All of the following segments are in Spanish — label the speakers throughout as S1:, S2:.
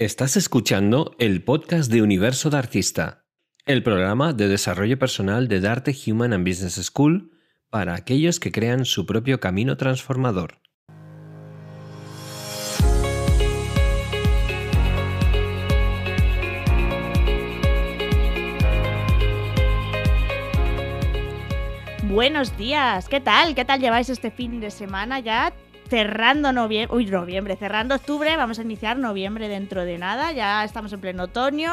S1: Estás escuchando el podcast de Universo de Artista, el programa de desarrollo personal de Darte Human and Business School para aquellos que crean su propio camino transformador.
S2: Buenos días, ¿qué tal? ¿Qué tal lleváis este fin de semana ya? Cerrando noviembre, uy, noviembre, cerrando octubre, vamos a iniciar noviembre dentro de nada, ya estamos en pleno otoño.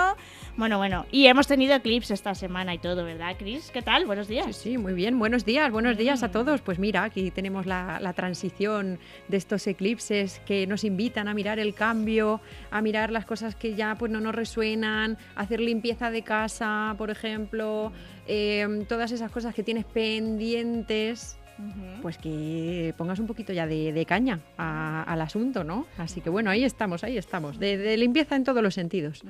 S2: Bueno, bueno, y hemos tenido eclipse esta semana y todo, ¿verdad, Cris? ¿Qué tal? Buenos días.
S3: Sí, sí, muy bien, buenos días, buenos días a mm. todos. Pues mira, aquí tenemos la, la transición de estos eclipses que nos invitan a mirar el cambio, a mirar las cosas que ya pues no nos resuenan, hacer limpieza de casa, por ejemplo, eh, todas esas cosas que tienes pendientes pues que pongas un poquito ya de, caña al asunto, ¿no? Así que bueno, ahí estamos, ahí estamos, de, limpieza en todos los sentidos.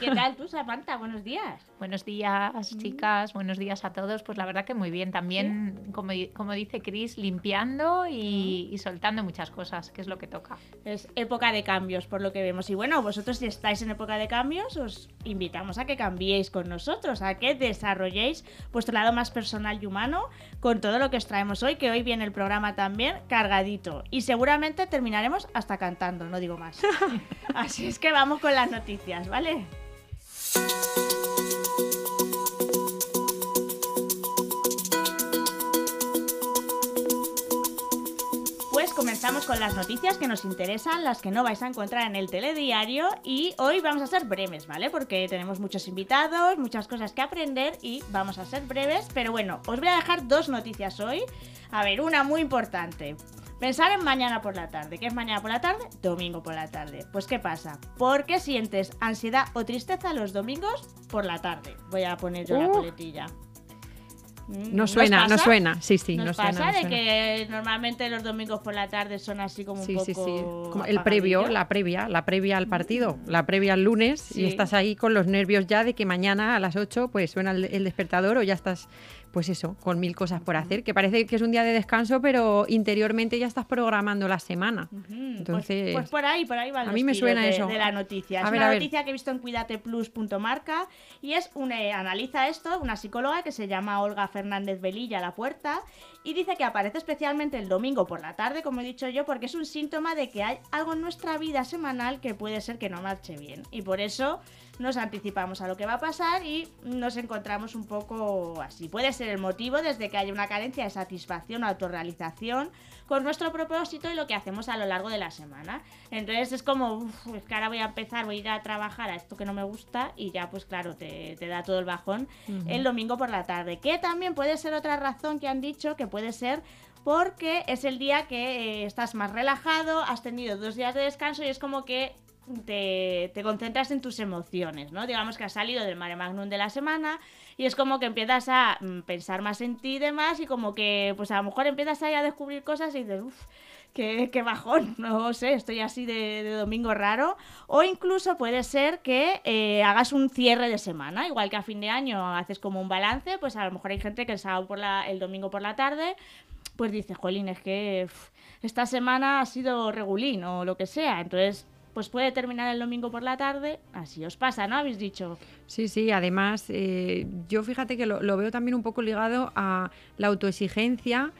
S2: ¿Qué tal tú, Samantha? Buenos días.
S4: Buenos días, chicas, buenos días a todos. Pues la verdad que muy bien, también, como, como dice Chris, limpiando y, y, soltando muchas cosas, que es lo que toca.
S2: Es época de cambios, por lo que vemos. Y bueno, vosotros si estáis en época de cambios, os invitamos a que cambiéis con nosotros, a que desarrolléis vuestro lado más personal y humano con todo lo que os traemos hoy que hoy viene el programa también cargadito. Y seguramente terminaremos hasta cantando, no digo más. Así es que vamos con las noticias, ¿vale? Comenzamos con las noticias que nos interesan, las que no vais a encontrar en el telediario y hoy vamos a ser breves, ¿vale? Porque tenemos muchos invitados, muchas cosas que aprender y vamos a ser breves, pero bueno, os voy a dejar dos noticias hoy. A ver, una muy importante. Pensar en mañana por la tarde. ¿Qué es mañana por la tarde? Domingo por la tarde. Pues ¿qué pasa? ¿Por qué sientes ansiedad o tristeza los domingos por la tarde? Voy a poner yo la coletilla.
S3: Mm, no suena, no suena, sí, sí,
S2: ¿Nos pasa de que normalmente los domingos por la tarde son así como un poco sí, sí.
S3: Como el previo, la previa, la previa al partido, la previa al lunes y estás ahí con los nervios ya de que mañana a las 8 pues suena el despertador o ya estás pues eso, con mil cosas por hacer, que parece que es un día de descanso, pero interiormente ya estás programando la semana.
S2: Pues, Entonces, pues, por ahí, por ahí va
S3: A mí me suena
S2: de,
S3: eso.
S2: de la noticia. Es una noticia que he visto en cuidateplus.marca y es una, eh, analiza esto una psicóloga que se llama Olga Fernández Velilla La Puerta y dice que aparece especialmente el domingo por la tarde, como he dicho yo, porque es un síntoma de que hay algo en nuestra vida semanal que puede ser que no marche bien. Y por eso nos anticipamos a lo que va a pasar y nos encontramos un poco así. Puede ser el motivo desde que haya una carencia de satisfacción o autorrealización con nuestro propósito y lo que hacemos a lo largo de la semana. Entonces es como, uff, es que ahora voy a empezar, voy a ir a trabajar a esto que no me gusta y ya pues claro, te, da todo el bajón el domingo por la tarde. Que también puede ser otra razón que han dicho que puede ser porque es el día que eh, estás más relajado, has tenido dos días de descanso y es como que te, concentras en tus emociones, ¿no? Digamos que has salido del mare magnum de la semana y es como que empiezas a mm, pensar más en ti y demás y como que pues a lo mejor empiezas ahí a descubrir cosas y dices, uff, qué, bajón, no sé, estoy así de, domingo raro. O incluso puede ser que eh, hagas un cierre de semana, igual que a fin de año haces como un balance, pues a lo mejor hay gente que el sábado por la, el domingo por la tarde, pues dice, jolín, es que esta semana ha sido regulín o lo que sea, entonces pues puede terminar el domingo por la tarde, así os pasa, ¿no? Habéis dicho.
S3: Sí, sí, además eh, yo fíjate que lo, veo también un poco ligado a la autoexigencia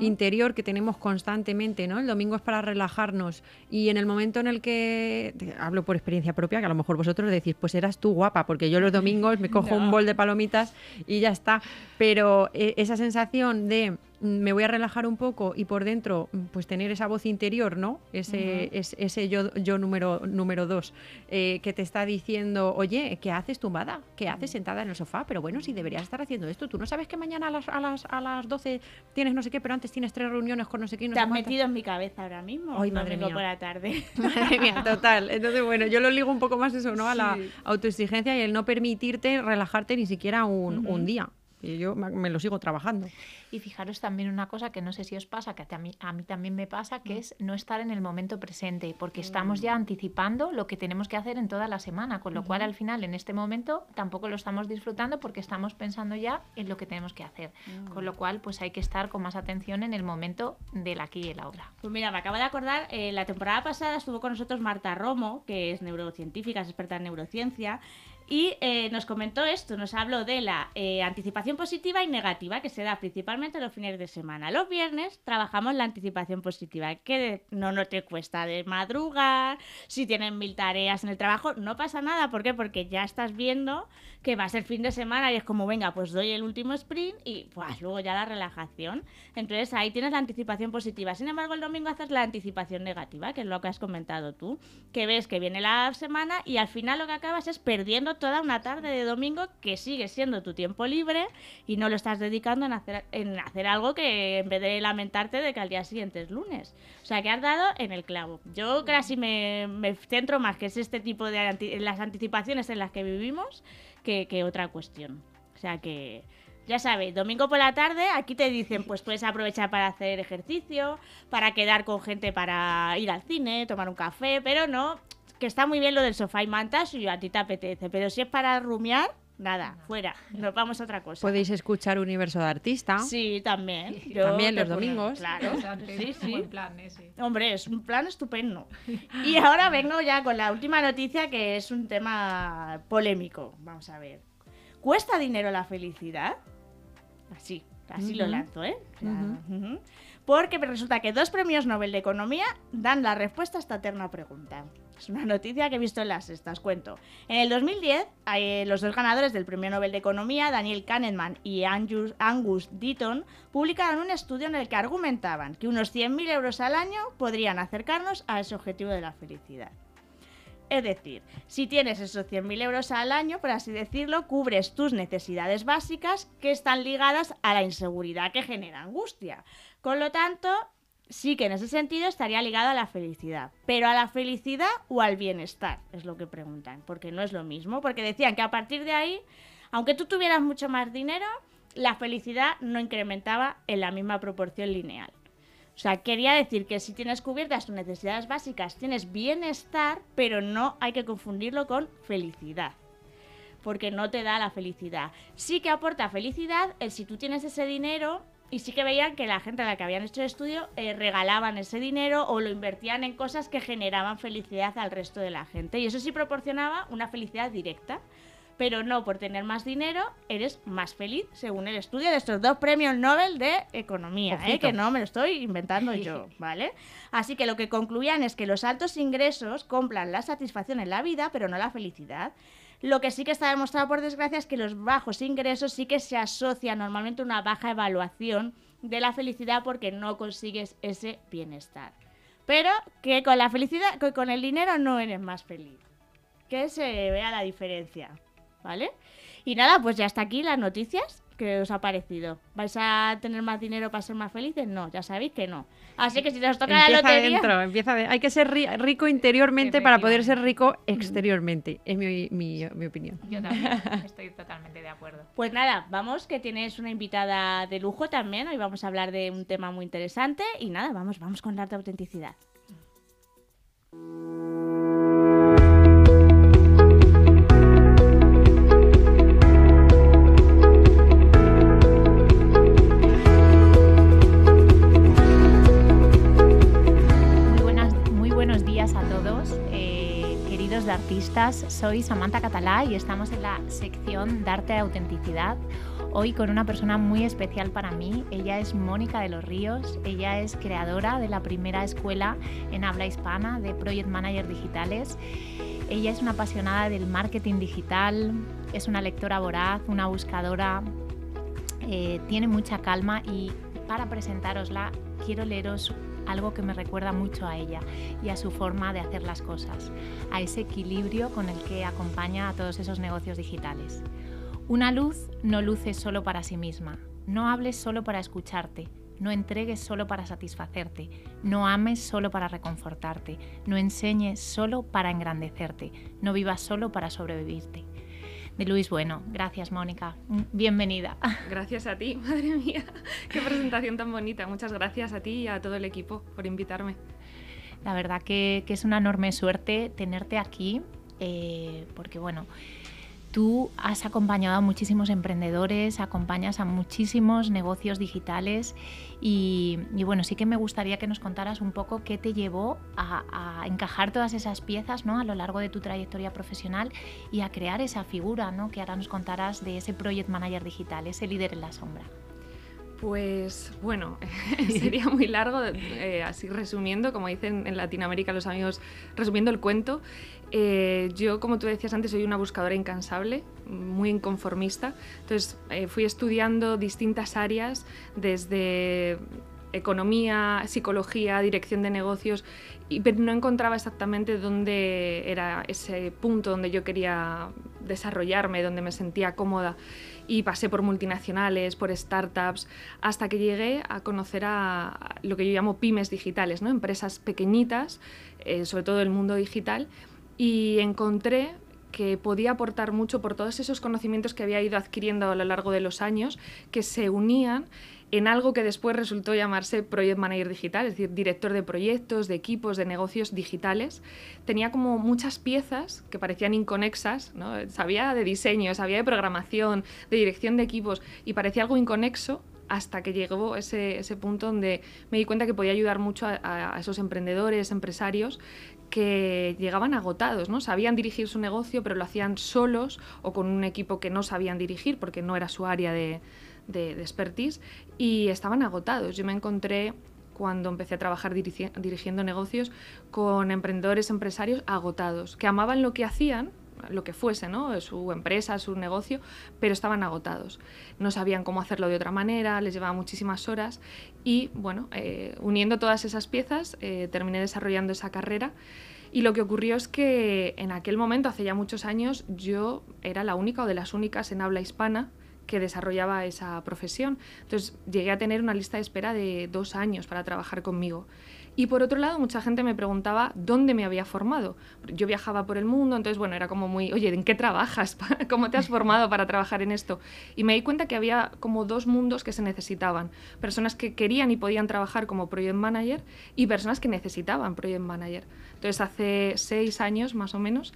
S3: interior que tenemos constantemente, ¿no? El domingo es para relajarnos y en el momento en el que, hablo por experiencia propia, que a lo mejor vosotros decís, pues eras tú guapa, porque yo los domingos me cojo un bol de palomitas y ya está, pero eh, esa sensación de me voy a relajar un poco y por dentro pues tener esa voz interior, ¿no? Ese, ese yo, yo número, número dos eh, que te está diciendo, oye, ¿qué haces tumbada? ¿Qué haces sentada en el sofá? Pero bueno, si deberías estar haciendo esto, tú no sabes que mañana a las, a las, a las 12 tienes no sé qué, pero antes tienes tres reuniones con no sé qué.
S2: te has metido en mi cabeza ahora mismo.
S3: Ay, madre mía.
S2: por la tarde.
S3: Madre mía, total. Entonces, bueno, yo lo ligo un poco más eso, ¿no? A la autoexigencia y el no permitirte relajarte ni siquiera un, un día. Y yo me lo sigo trabajando.
S4: Y fijaros también una cosa que no sé si os pasa, que a mí, a mí también me pasa, que mm. es no estar en el momento presente, porque estamos ya mm. anticipando lo que tenemos que hacer en toda la semana, con lo cual al final en este momento tampoco lo estamos disfrutando porque estamos pensando ya en lo que tenemos que hacer. Con lo cual pues hay que estar con más atención en el momento del aquí y el ahora.
S2: Pues mira, me acabo de acordar, eh, la temporada pasada estuvo con nosotros Marta Romo, que es neurocientífica, es experta en neurociencia, y eh, nos comentó esto, nos habló de la eh, anticipación positiva y negativa, que se da principalmente los fines de semana. Los viernes trabajamos la anticipación positiva, que no, no te cuesta de madrugar, si tienen mil tareas en el trabajo, no pasa nada. ¿Por qué? Porque ya estás viendo que va a ser fin de semana y es como, venga, pues doy el último sprint y pues, luego ya la relajación. Entonces ahí tienes la anticipación positiva. Sin embargo, el domingo haces la anticipación negativa, que es lo que has comentado tú, que ves que viene la semana y al final lo que acabas es perdiendo toda una tarde de domingo que sigue siendo tu tiempo libre y no lo estás dedicando en hacer, en hacer algo que en vez de lamentarte de que al día siguiente es lunes. O sea, que has dado en el clavo. Yo casi me, me centro más que es este tipo de las anticipaciones en las que vivimos que, otra cuestión. O sea que, ya sabes, domingo por la tarde, aquí te dicen, pues puedes aprovechar para hacer ejercicio, para quedar con gente para ir al cine, tomar un café, pero no, que está muy bien lo del sofá y mantas y a ti te apetece, pero si es para rumiar, nada, fuera, nos vamos a otra cosa.
S3: Podéis escuchar Universo de Artista.
S2: Sí, también.
S3: también los domingos.
S2: Claro, sí, sí. Hombre, es un plan estupendo. Y ahora vengo ya con la última noticia que es un tema polémico. Vamos a ver. ¿Cuesta dinero la felicidad? Así, así lo lanzo, ¿eh? Porque resulta que dos premios Nobel de Economía dan la respuesta a esta eterna pregunta. Es una noticia que he visto en las estas, cuento. En el 2010, eh, los dos ganadores del Premio Nobel de Economía, Daniel Kahneman y Angus, Angus Deaton, publicaron un estudio en el que argumentaban que unos 100.000 euros al año podrían acercarnos a ese objetivo de la felicidad. Es decir, si tienes esos 100.000 euros al año, por así decirlo, cubres tus necesidades básicas que están ligadas a la inseguridad que genera angustia. Con lo tanto, sí que en ese sentido estaría ligado a la felicidad. Pero a la felicidad o al bienestar, es lo que preguntan, porque no es lo mismo, porque decían que a partir de ahí, aunque tú tuvieras mucho más dinero, la felicidad no incrementaba en la misma proporción lineal. O sea, quería decir que si tienes cubiertas tus necesidades básicas, tienes bienestar, pero no hay que confundirlo con felicidad. Porque no te da la felicidad. Sí que aporta felicidad el si tú tienes ese dinero y sí que veían que la gente a la que habían hecho el estudio eh, regalaban ese dinero o lo invertían en cosas que generaban felicidad al resto de la gente. Y eso sí proporcionaba una felicidad directa. Pero no por tener más dinero eres más feliz, según el estudio de estos dos premios Nobel de Economía, ¿eh? que no me lo estoy inventando yo, ¿vale? Así que lo que concluían es que los altos ingresos compran la satisfacción en la vida, pero no la felicidad. Lo que sí que está demostrado, por desgracia, es que los bajos ingresos sí que se asocia normalmente a una baja evaluación de la felicidad porque no consigues ese bienestar. Pero que con la felicidad, que con el dinero no eres más feliz. Que se vea la diferencia. ¿Vale? Y nada, pues ya está aquí las noticias. ¿Qué os ha parecido? ¿Vais a tener más dinero para ser más felices? No, ya sabéis que no. Así que si os toca
S3: la
S2: lotería...
S3: Dentro, empieza Hay que ser rico interiormente para poder ser rico exteriormente. Es mi, mi, opinión.
S4: Yo también estoy totalmente de acuerdo.
S2: Pues nada, vamos, que tienes una invitada de lujo también. Hoy vamos a hablar de un tema muy interesante. Y nada, vamos, vamos con la autenticidad.
S4: Artistas, soy Samantha Catalá y estamos en la sección Darte Autenticidad. Hoy con una persona muy especial para mí. Ella es Mónica de los Ríos. Ella es creadora de la primera escuela en habla hispana de Project Manager Digitales. Ella es una apasionada del marketing digital, es una lectora voraz, una buscadora, eh, tiene mucha calma y para presentarosla quiero leeros algo que me recuerda mucho a ella y a su forma de hacer las cosas, a ese equilibrio con el que acompaña a todos esos negocios digitales. Una luz no luce solo para sí misma, no hables solo para escucharte, no entregues solo para satisfacerte, no ames solo para reconfortarte, no enseñes solo para engrandecerte, no vivas solo para sobrevivirte. De Luis Bueno. Gracias, Mónica. Bienvenida.
S5: Gracias a ti, madre mía. Qué presentación tan bonita. Muchas gracias a ti y a todo el equipo por invitarme.
S4: La verdad que, es una enorme suerte tenerte aquí, eh, porque bueno, Tú has acompañado a muchísimos emprendedores, acompañas a muchísimos negocios digitales y, bueno, sí que me gustaría que nos contaras un poco qué te llevó a, encajar todas esas piezas ¿no? a lo largo de tu trayectoria profesional y a crear esa figura ¿no? que ahora nos contarás de ese Project Manager digital, ese líder en la sombra.
S5: Pues bueno, sería muy largo, eh, así resumiendo, como dicen en Latinoamérica los amigos, resumiendo el cuento. Eh, yo, como tú decías antes, soy una buscadora incansable, muy inconformista. Entonces, eh, fui estudiando distintas áreas, desde economía, psicología, dirección de negocios, y, pero no encontraba exactamente dónde era ese punto donde yo quería desarrollarme, donde me sentía cómoda. Y pasé por multinacionales, por startups, hasta que llegué a conocer a lo que yo llamo pymes digitales, ¿no? empresas pequeñitas, eh, sobre todo el mundo digital, y encontré que podía aportar mucho por todos esos conocimientos que había ido adquiriendo a lo largo de los años, que se unían en algo que después resultó llamarse Project Manager Digital, es decir, director de proyectos, de equipos, de negocios digitales. Tenía como muchas piezas que parecían inconexas, ¿no? sabía de diseño, sabía de programación, de dirección de equipos y parecía algo inconexo hasta que llegó ese, ese punto donde me di cuenta que podía ayudar mucho a, a esos emprendedores, empresarios que llegaban agotados, ¿no? Sabían dirigir su negocio, pero lo hacían solos o con un equipo que no sabían dirigir porque no era su área de, de, expertise y estaban agotados. Yo me encontré cuando empecé a trabajar dirigiendo negocios con emprendedores, empresarios agotados, que amaban lo que hacían, lo que fuese, ¿no? su empresa, su negocio, pero estaban agotados. No sabían cómo hacerlo de otra manera, les llevaba muchísimas horas y, bueno, eh, uniendo todas esas piezas, eh, terminé desarrollando esa carrera. Y lo que ocurrió es que en aquel momento, hace ya muchos años, yo era la única o de las únicas en habla hispana que desarrollaba esa profesión. Entonces llegué a tener una lista de espera de dos años para trabajar conmigo. Y por otro lado, mucha gente me preguntaba dónde me había formado. Yo viajaba por el mundo, entonces, bueno, era como muy, oye, ¿en qué trabajas? ¿Cómo te has formado para trabajar en esto? Y me di cuenta que había como dos mundos que se necesitaban. Personas que querían y podían trabajar como project manager y personas que necesitaban project manager. Entonces, hace seis años más o menos,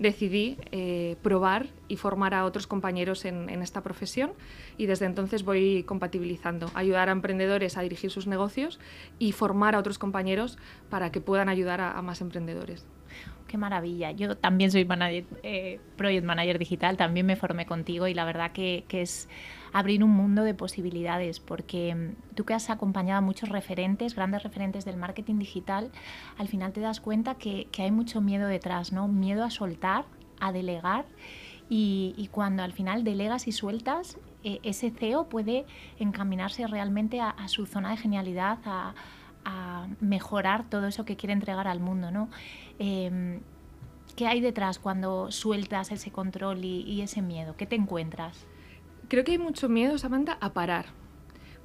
S5: decidí eh, probar y formar a otros compañeros en, esta profesión y desde entonces voy compatibilizando, ayudar a emprendedores a dirigir sus negocios y formar a otros compañeros para que puedan ayudar a más emprendedores.
S4: Qué maravilla. Yo también soy manager, eh, project manager digital, también me formé contigo y la verdad que, es abrir un mundo de posibilidades, porque mm, tú que has acompañado a muchos referentes, grandes referentes del marketing digital, al final te das cuenta que, hay mucho miedo detrás, ¿no? Miedo a soltar, a delegar. Y, cuando al final delegas y sueltas, eh, ese CEO puede encaminarse realmente a, su zona de genialidad, a, mejorar todo eso que quiere entregar al mundo. ¿no? Em, ¿Qué hay detrás cuando sueltas ese control y, ese miedo? ¿Qué te encuentras?
S5: Creo que hay mucho miedo, Samantha, a parar.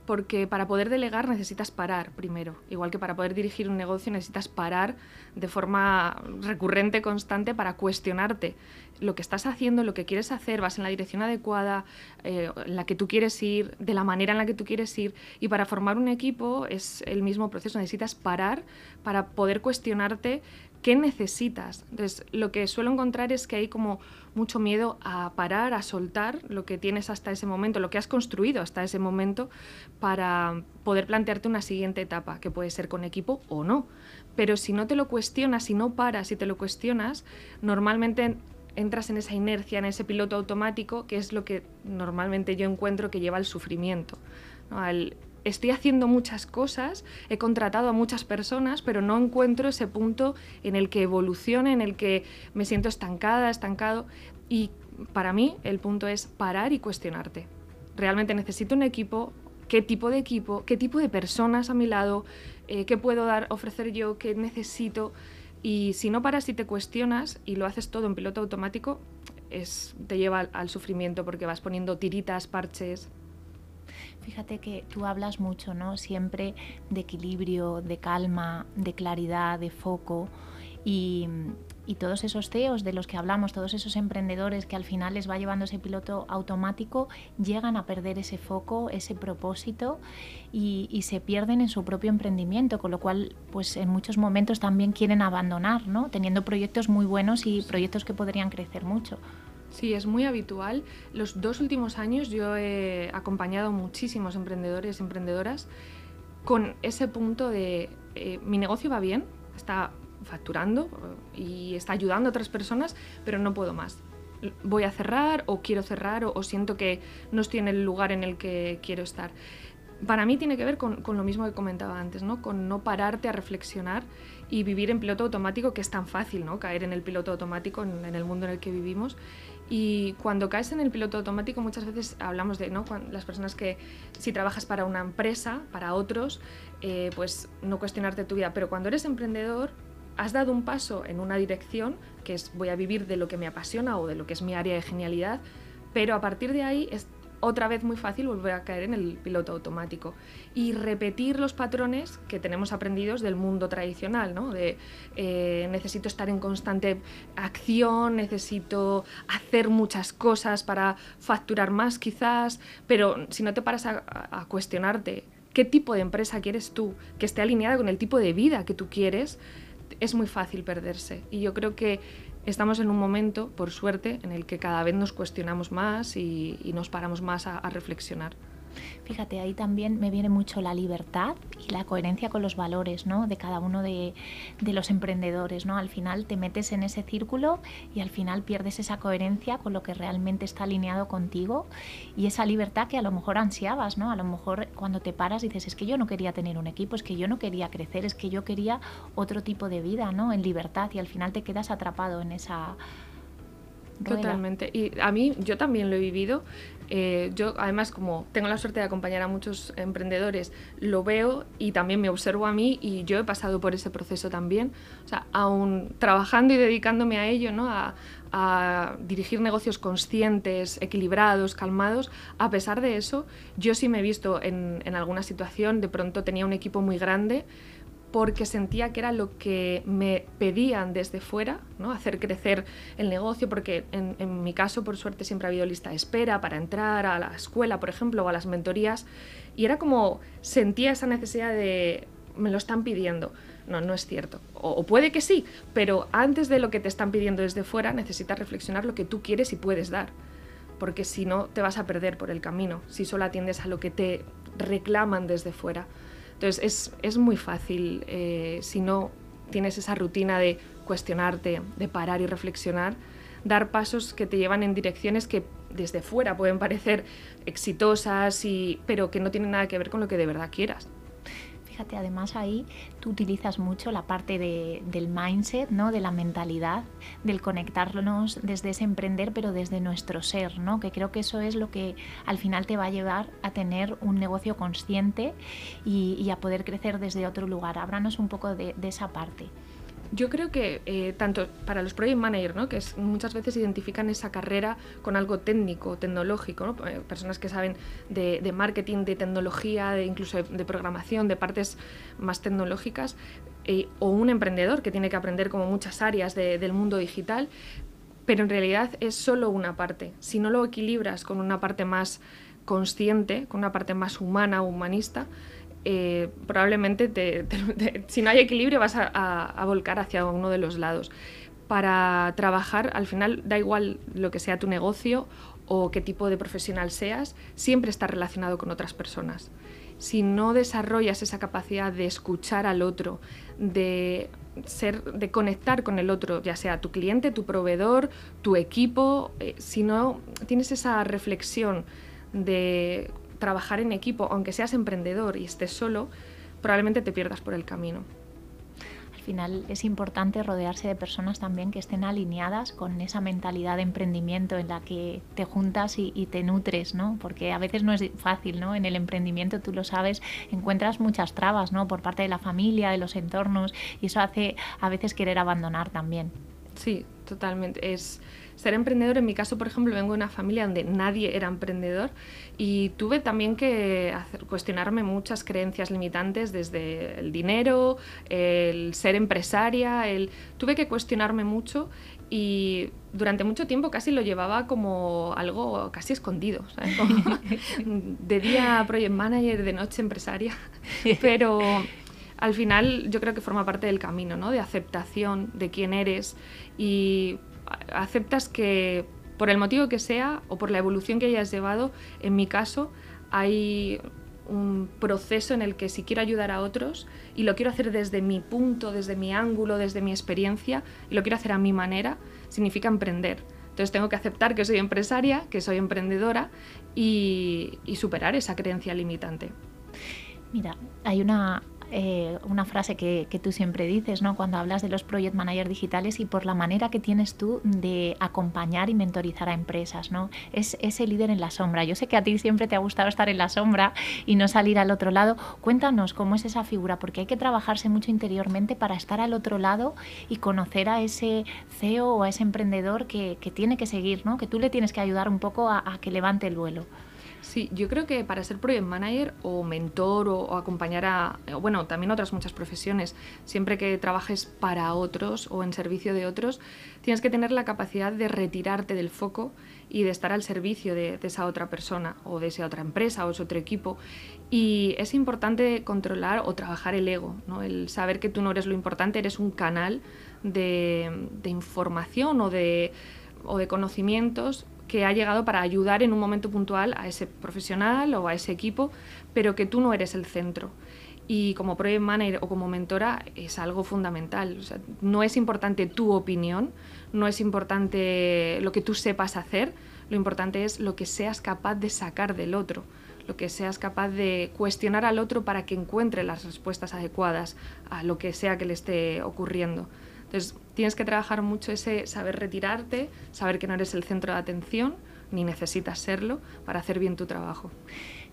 S5: Porque para poder delegar necesitas parar primero, igual que para poder dirigir un negocio necesitas parar de forma recurrente, constante, para cuestionarte. Lo que estás haciendo, lo que quieres hacer, vas en la dirección adecuada, eh, en la que tú quieres ir, de la manera en la que tú quieres ir. Y para formar un equipo es el mismo proceso, necesitas parar para poder cuestionarte qué necesitas. Entonces, lo que suelo encontrar es que hay como mucho miedo a parar, a soltar lo que tienes hasta ese momento, lo que has construido hasta ese momento, para poder plantearte una siguiente etapa, que puede ser con equipo o no. Pero si no te lo cuestionas, si no paras y te lo cuestionas, normalmente entras en esa inercia, en ese piloto automático, que es lo que normalmente yo encuentro que lleva al sufrimiento. Al estoy haciendo muchas cosas, he contratado a muchas personas, pero no encuentro ese punto en el que evolucione, en el que me siento estancada, estancado. Y para mí el punto es parar y cuestionarte. Realmente necesito un equipo, qué tipo de equipo, qué tipo de personas a mi lado, eh, qué puedo dar, ofrecer yo, qué necesito. Y si no paras y te cuestionas y lo haces todo en piloto automático, es, te lleva al sufrimiento porque vas poniendo tiritas, parches,
S4: Fíjate que tú hablas mucho, ¿no? Siempre de equilibrio, de calma, de claridad, de foco. Y y todos esos CEOs de los que hablamos, todos esos emprendedores que al final les va llevando ese piloto automático, llegan a perder ese foco, ese propósito y, se pierden en su propio emprendimiento, con lo cual pues en muchos momentos también quieren abandonar, ¿no? teniendo proyectos muy buenos y proyectos que podrían crecer mucho.
S5: Sí, es muy habitual. Los dos últimos años yo he acompañado muchísimos emprendedores y emprendedoras con ese punto de eh, mi negocio va bien, está facturando eh, y está ayudando a otras personas, pero no puedo más. Voy a cerrar o quiero cerrar o, siento que no estoy en el lugar en el que quiero estar. Para mí tiene que ver con, lo mismo que comentaba antes, ¿no? con no pararte a reflexionar y vivir en piloto automático, que es tan fácil ¿no? caer en el piloto automático en, en el mundo en el que vivimos. Y cuando caes en el piloto automático, muchas veces hablamos de ¿no? las personas que si trabajas para una empresa, para otros, eh, pues no cuestionarte tu vida. Pero cuando eres emprendedor, has dado un paso en una dirección, que es voy a vivir de lo que me apasiona o de lo que es mi área de genialidad, pero a partir de ahí otra vez muy fácil volver a caer en el piloto automático y repetir los patrones que tenemos aprendidos del mundo tradicional, ¿no? De eh, necesito estar en constante acción, necesito hacer muchas cosas para facturar más quizás, pero si no te paras a cuestionarte qué tipo de empresa quieres tú, que esté alineada con el tipo de vida que tú quieres, es muy fácil perderse. Y yo creo que estamos en un momento, por suerte, en el que cada vez nos cuestionamos más y, nos paramos más a reflexionar.
S4: Fíjate, ahí también me viene mucho la libertad y la coherencia con los valores ¿no? de cada uno de, los emprendedores. ¿no? Al final te metes en ese círculo y al final pierdes esa coherencia con lo que realmente está alineado contigo y esa libertad que a lo mejor ansiabas. ¿no? A lo mejor cuando te paras dices, es que yo no quería tener un equipo, es que yo no quería crecer, es que yo quería otro tipo de vida, ¿no? en libertad y al final te quedas atrapado en esa
S5: Totalmente. Y a mí, yo también lo he vivido. Eh, yo, además, como tengo la suerte de acompañar a muchos emprendedores, lo veo y también me observo a mí y yo he pasado por ese proceso también. O sea, aún trabajando y dedicándome a ello, ¿no? A, dirigir negocios conscientes, equilibrados, calmados, a pesar de eso, yo sí me he visto en, en alguna situación, de pronto tenía un equipo muy grande porque sentía que era lo que me pedían desde fuera, ¿no? hacer crecer el negocio, porque en, mi caso, por suerte, siempre ha habido lista de espera para entrar a la escuela, por ejemplo, o a las mentorías, y era como sentía esa necesidad de, me lo están pidiendo. No, no es cierto. O, puede que sí, pero antes de lo que te están pidiendo desde fuera, necesitas reflexionar lo que tú quieres y puedes dar, porque si no, te vas a perder por el camino, si solo atiendes a lo que te reclaman desde fuera. Entonces es, muy fácil, eh, si no tienes esa rutina de cuestionarte, de parar y reflexionar, dar pasos que te llevan en direcciones que desde fuera pueden parecer exitosas, y, pero que no tienen nada que ver con lo que de verdad quieras.
S4: Fíjate, además ahí tú utilizas mucho la parte del mindset, ¿no? de la mentalidad, del conectarnos desde ese emprender, pero desde nuestro ser, ¿no? que creo que eso es lo que al final te va a llevar a tener un negocio consciente y, a poder crecer desde otro lugar. Háblanos un poco de esa parte.
S5: Yo creo que eh, tanto para los project managers, ¿no? que muchas veces identifican esa carrera con algo técnico, tecnológico, eh, personas que saben de, marketing, de tecnología, de incluso de, programación, de partes más tecnológicas, eh, o un emprendedor que tiene que aprender como muchas áreas del mundo digital, pero en realidad es solo una parte. Si no lo equilibras con una parte más consciente, con una parte más humana, humanista, eh, probablemente si no hay equilibrio vas a, volcar hacia uno de los lados. Para trabajar, al final da igual lo que sea tu negocio o qué tipo de profesional seas, siempre está relacionado con otras personas. Si no desarrollas esa capacidad de escuchar al otro, de ser, de conectar con el otro, ya sea tu cliente, tu proveedor, tu equipo, eh, si no tienes esa reflexión de trabajar en equipo, aunque seas emprendedor y estés solo, probablemente te pierdas por el camino.
S4: Al final es importante rodearse de personas también que estén alineadas con esa mentalidad de emprendimiento en la que te juntas y, te nutres, ¿no? Porque a veces no es fácil, ¿no? En el emprendimiento, tú lo sabes, encuentras muchas trabas, ¿no? Por parte de la familia, de los entornos, y eso hace a veces querer abandonar también.
S5: Sí, totalmente. Es ser emprendedor, en mi caso, por ejemplo, vengo de una familia donde nadie era emprendedor y tuve también que cuestionarme muchas creencias limitantes desde el dinero, el ser empresaria, el... tuve que cuestionarme mucho y durante mucho tiempo casi lo llevaba como algo casi escondido, de día project manager, de noche empresaria, pero al final yo creo que forma parte del camino, ¿no? De aceptación de quién eres y aceptas que por el motivo que sea o por la evolución que hayas llevado, en mi caso hay un proceso en el que si quiero ayudar a otros y lo quiero hacer desde mi punto, desde mi ángulo, desde mi experiencia y lo quiero hacer a mi manera, significa emprender. Entonces tengo que aceptar que soy empresaria, que soy emprendedora y, y superar esa creencia limitante.
S4: Mira, hay una, eh, una frase que, tú siempre dices, ¿no? Cuando hablas de los project managers digitales y por la manera que tienes tú de acompañar y mentorizar a empresas, ¿no? Es ese líder en la sombra. Yo sé que a ti siempre te ha gustado estar en la sombra y no salir al otro lado. Cuéntanos cómo es esa figura, porque hay que trabajarse mucho interiormente para estar al otro lado y conocer a ese CEO o a ese emprendedor que, tiene que seguir, ¿no? Que tú le tienes que ayudar un poco a que levante el vuelo.
S5: Sí, yo creo que para ser project manager o mentor o, acompañar a, bueno, también otras muchas profesiones, siempre que trabajes para otros o en servicio de otros, tienes que tener la capacidad de retirarte del foco y de estar al servicio de, esa otra persona o de esa otra empresa o ese otro equipo. Y es importante controlar o trabajar el ego, ¿no? el saber que tú no eres lo importante, eres un canal de, de información o de, o de conocimientos que ha llegado para ayudar en un momento puntual a ese profesional o a ese equipo, pero que tú no eres el centro. Y como project manager o como mentora es algo fundamental. no es importante tu opinión, no es importante lo que tú sepas hacer, lo importante es lo que seas capaz de sacar del otro, lo que seas capaz de cuestionar al otro para que encuentre las respuestas adecuadas a lo que sea que le esté ocurriendo. Tienes que trabajar mucho ese saber retirarte, saber que no eres el centro de atención, ni necesitas serlo para hacer bien tu trabajo.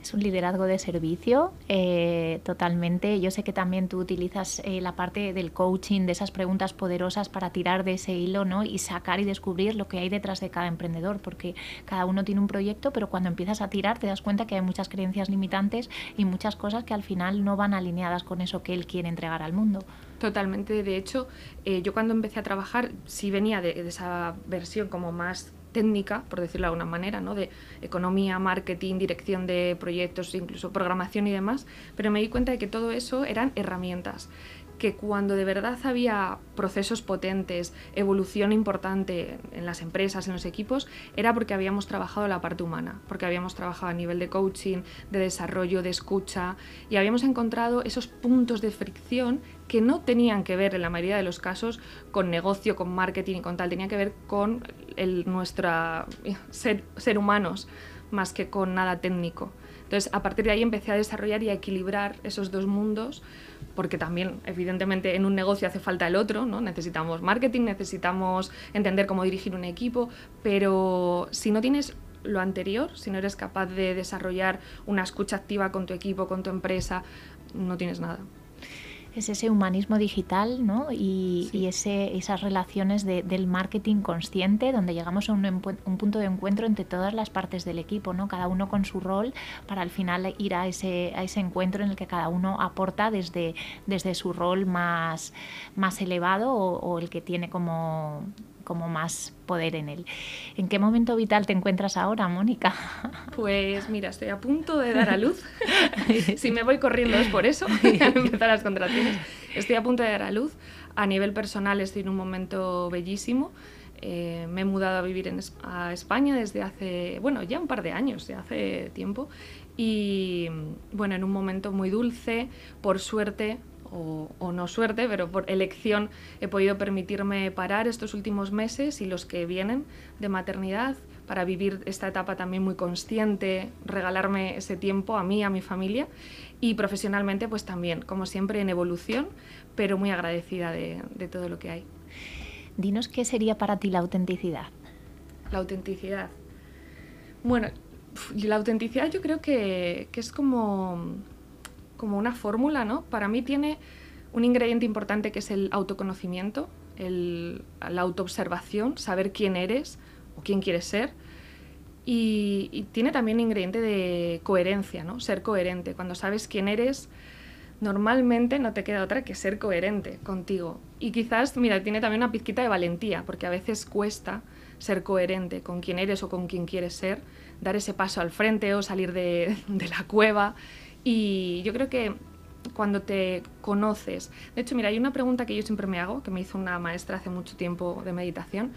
S4: Es un liderazgo de servicio eh, totalmente. Yo sé que también tú utilizas eh, la parte del coaching, de esas preguntas poderosas para tirar de ese hilo ¿no? y sacar y descubrir lo que hay detrás de cada emprendedor, porque cada uno tiene un proyecto, pero cuando empiezas a tirar te das cuenta que hay muchas creencias limitantes y muchas cosas que al final no van alineadas con eso que él quiere entregar al mundo.
S5: Totalmente. De hecho, eh, yo cuando empecé a trabajar sí venía de, de esa versión como más técnica, por decirlo de alguna manera, ¿no? de economía, marketing, dirección de proyectos, incluso programación y demás, pero me di cuenta de que todo eso eran herramientas que cuando de verdad había procesos potentes, evolución importante en las empresas, en los equipos, era porque habíamos trabajado la parte humana, porque habíamos trabajado a nivel de coaching, de desarrollo, de escucha, y habíamos encontrado esos puntos de fricción que no tenían que ver en la mayoría de los casos con negocio, con marketing y con tal, tenían que ver con el, nuestra ser, ser humanos más que con nada técnico. Entonces, a partir de ahí empecé a desarrollar y a equilibrar esos dos mundos porque también, evidentemente, en un negocio hace falta el otro, ¿no? Necesitamos marketing, necesitamos entender cómo dirigir un equipo, pero si no tienes lo anterior, si no eres capaz de desarrollar una escucha activa con tu equipo, con tu empresa, no tienes nada
S4: es ese humanismo digital ¿no? y, ese, esas relaciones del marketing consciente donde llegamos a un, punto de encuentro entre todas las partes del equipo, ¿no? cada uno con su rol para al final ir a ese, a ese encuentro en el que cada uno aporta desde, desde su rol más, más elevado o el que tiene como como más poder en él. ¿En qué momento vital te encuentras ahora, Mónica?
S5: Pues mira, estoy a punto de dar a luz. si me voy corriendo es por eso, empezar las contracciones. Estoy a punto de dar a luz. A nivel personal estoy en un momento bellísimo. Eh, me he mudado a vivir en, a España desde hace, bueno, ya un par de años, ya hace tiempo. Y bueno, en un momento muy dulce, por suerte, o, no suerte, pero por elección he podido permitirme parar estos últimos meses y los que vienen de maternidad para vivir esta etapa también muy consciente, regalarme ese tiempo a mí, a mi familia y profesionalmente pues también, como siempre, en evolución, pero muy agradecida de, todo lo que hay.
S4: Dinos qué sería para ti la autenticidad.
S5: La autenticidad. Bueno, la autenticidad yo creo que, que es como como una fórmula, ¿no? Para mí tiene un ingrediente importante que es el autoconocimiento, la autoobservación, saber quién eres o quién quieres ser. Y, tiene también un ingrediente de coherencia, ¿no? Ser coherente. Cuando sabes quién eres, normalmente no te queda otra que ser coherente contigo. Y quizás, mira, tiene también una pizquita de valentía, porque a veces cuesta ser coherente con quién eres o con quién quieres ser, dar ese paso al frente o salir de, de la cueva. Y yo creo que cuando te conoces. De hecho, mira, hay una pregunta que yo siempre me hago, que me hizo una maestra hace mucho tiempo de meditación.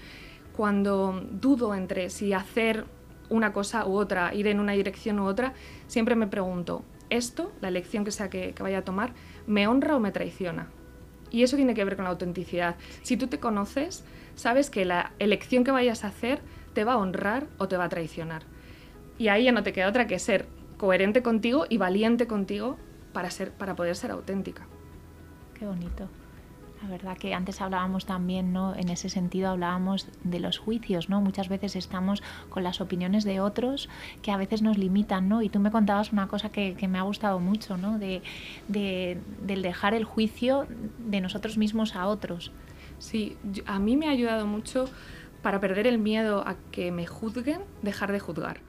S5: Cuando dudo entre si hacer una cosa u otra, ir en una dirección u otra, siempre me pregunto, ¿esto, la elección que sea que, vaya a tomar, me honra o me traiciona? Y eso tiene que ver con la autenticidad. Si tú te conoces, sabes que la elección que vayas a hacer te va a honrar o te va a traicionar. Y ahí ya no te queda otra que ser coherente contigo y valiente contigo para, ser, para poder ser auténtica.
S4: Qué bonito. La verdad que antes hablábamos también, ¿no? En ese sentido hablábamos de los juicios, ¿no? Muchas veces estamos con las opiniones de otros que a veces nos limitan, ¿no? Y tú me contabas una cosa que, me ha gustado mucho, ¿no? De, de, del dejar el juicio de nosotros mismos a otros.
S5: Sí, a mí me ha ayudado mucho para perder el miedo a que me juzguen, dejar de juzgar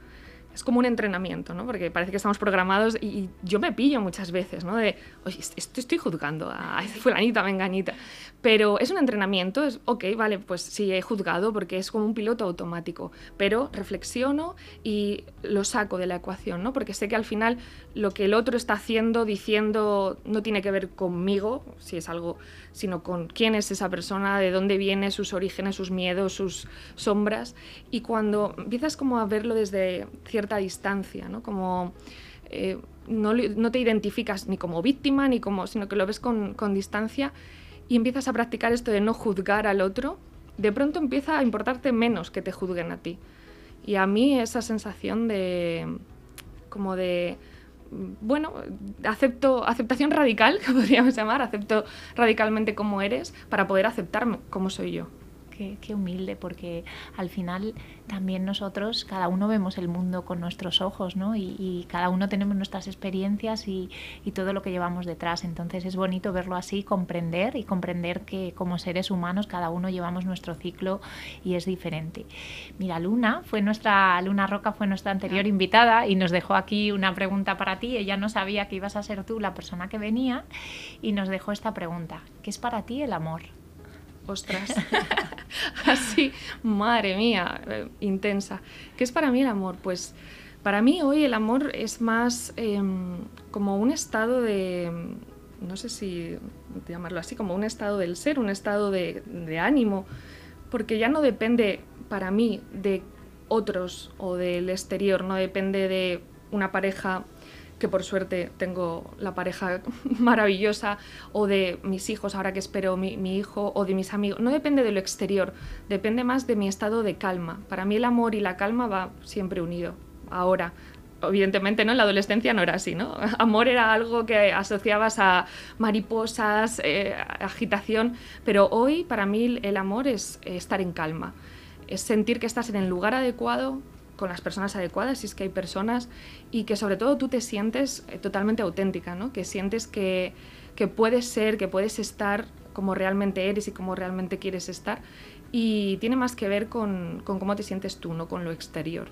S5: es como un entrenamiento, ¿no? Porque parece que estamos programados y, yo me pillo muchas veces, ¿no? De, oye, esto estoy juzgando a fulanita, venganita. Pero es un entrenamiento, es, ok, vale, pues sí, he juzgado porque es como un piloto automático, pero reflexiono y lo saco de la ecuación, ¿no? Porque sé que al final lo que el otro está haciendo, diciendo, no tiene que ver conmigo, si es algo, sino con quién es esa persona, de dónde viene, sus orígenes, sus miedos, sus sombras. Y cuando empiezas como a verlo desde cierta distancia, ¿no? Como... Eh, no, no, te identificas ni como víctima, ni como, sino que lo ves con, con distancia y empiezas a practicar esto de no juzgar al otro, de pronto empieza a importarte menos que te juzguen a ti. Y a mí esa sensación de como de bueno, acepto aceptación radical, que podríamos llamar, acepto radicalmente como eres para poder aceptarme como soy yo
S4: qué, humilde, porque al final también nosotros, cada uno vemos el mundo con nuestros ojos, ¿no? Y, cada uno tenemos nuestras experiencias y, todo lo que llevamos detrás. Entonces es bonito verlo así, comprender y comprender que como seres humanos cada uno llevamos nuestro ciclo y es diferente. Mira, Luna fue nuestra, Luna Roca fue nuestra anterior invitada y nos dejó aquí una pregunta para ti. Ella no sabía que ibas a ser tú la persona que venía y nos dejó esta pregunta. ¿Qué es para ti el amor?
S5: Ostras, así, madre mía, eh, intensa. ¿Qué es para mí el amor? Pues para mí hoy el amor es más em, como un estado de, no sé si llamarlo así, como un estado del ser, un estado de, de ánimo, porque ya no depende para mí de otros o del exterior, no depende de una pareja que por suerte tengo la pareja maravillosa, o de mis hijos, ahora que espero mi, hijo, o de mis amigos. No depende de lo exterior, depende más de mi estado de calma. Para mí el amor y la calma va siempre unido. Ahora, evidentemente no en la adolescencia no era así no amor era algo que asociabas a mariposas eh, agitación pero hoy para mí el amor es estar en calma es sentir que estás en el lugar adecuado con las personas adecuadas, si es que hay personas, y que sobre todo tú te sientes eh, totalmente auténtica, ¿no? que sientes que, que puedes ser, que puedes estar como realmente eres y como realmente quieres estar, y tiene más que ver con, con cómo te sientes tú, no con lo exterior.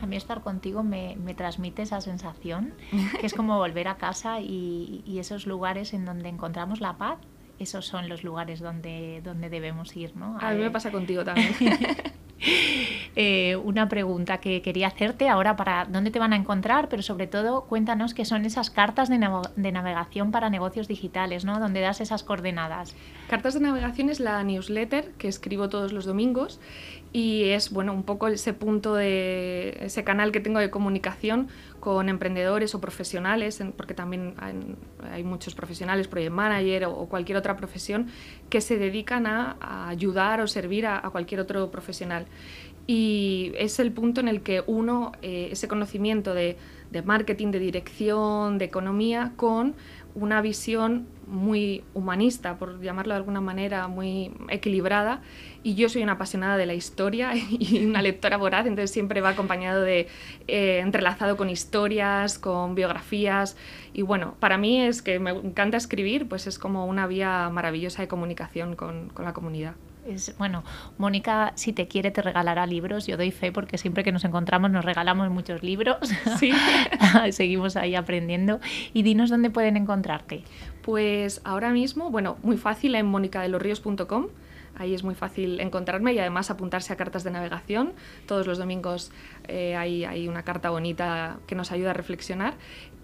S4: A mí estar contigo me, me, transmite esa sensación, que es como volver a casa y, y, esos lugares en donde encontramos la paz, esos son los lugares donde, donde debemos ir. ¿no?
S5: A, mí me pasa contigo también.
S4: Eh, una pregunta que quería hacerte ahora para dónde te van a encontrar, pero sobre todo cuéntanos qué son esas cartas de, navegación para negocios digitales, ¿no? Donde das esas coordenadas.
S5: Cartas de navegación es la newsletter que escribo todos los domingos y es bueno un poco ese punto de ese canal que tengo de comunicación con emprendedores o profesionales, porque también hay, muchos profesionales, project manager o, cualquier otra profesión, que se dedican a, ayudar o servir a, cualquier otro profesional. Y es el punto en el que uno, eh, ese conocimiento de, de marketing, de dirección, de economía, con una visión muy humanista, por llamarlo de alguna manera, muy equilibrada. Y yo soy una apasionada de la historia y una lectora voraz, entonces siempre va acompañado de, eh, entrelazado con historias, con biografías. Y bueno, para mí es que me encanta escribir, pues es como una vía maravillosa de comunicación con, con la comunidad
S4: bueno, Mónica, si te quiere, te regalará libros. Yo doy fe porque siempre que nos encontramos nos regalamos muchos libros. Sí. Seguimos ahí aprendiendo. Y dinos dónde pueden encontrarte.
S5: Pues ahora mismo, bueno, muy fácil en monicadelorríos.com. Ahí es muy fácil encontrarme y además apuntarse a cartas de navegación. Todos los domingos eh, hay, una carta bonita que nos ayuda a reflexionar.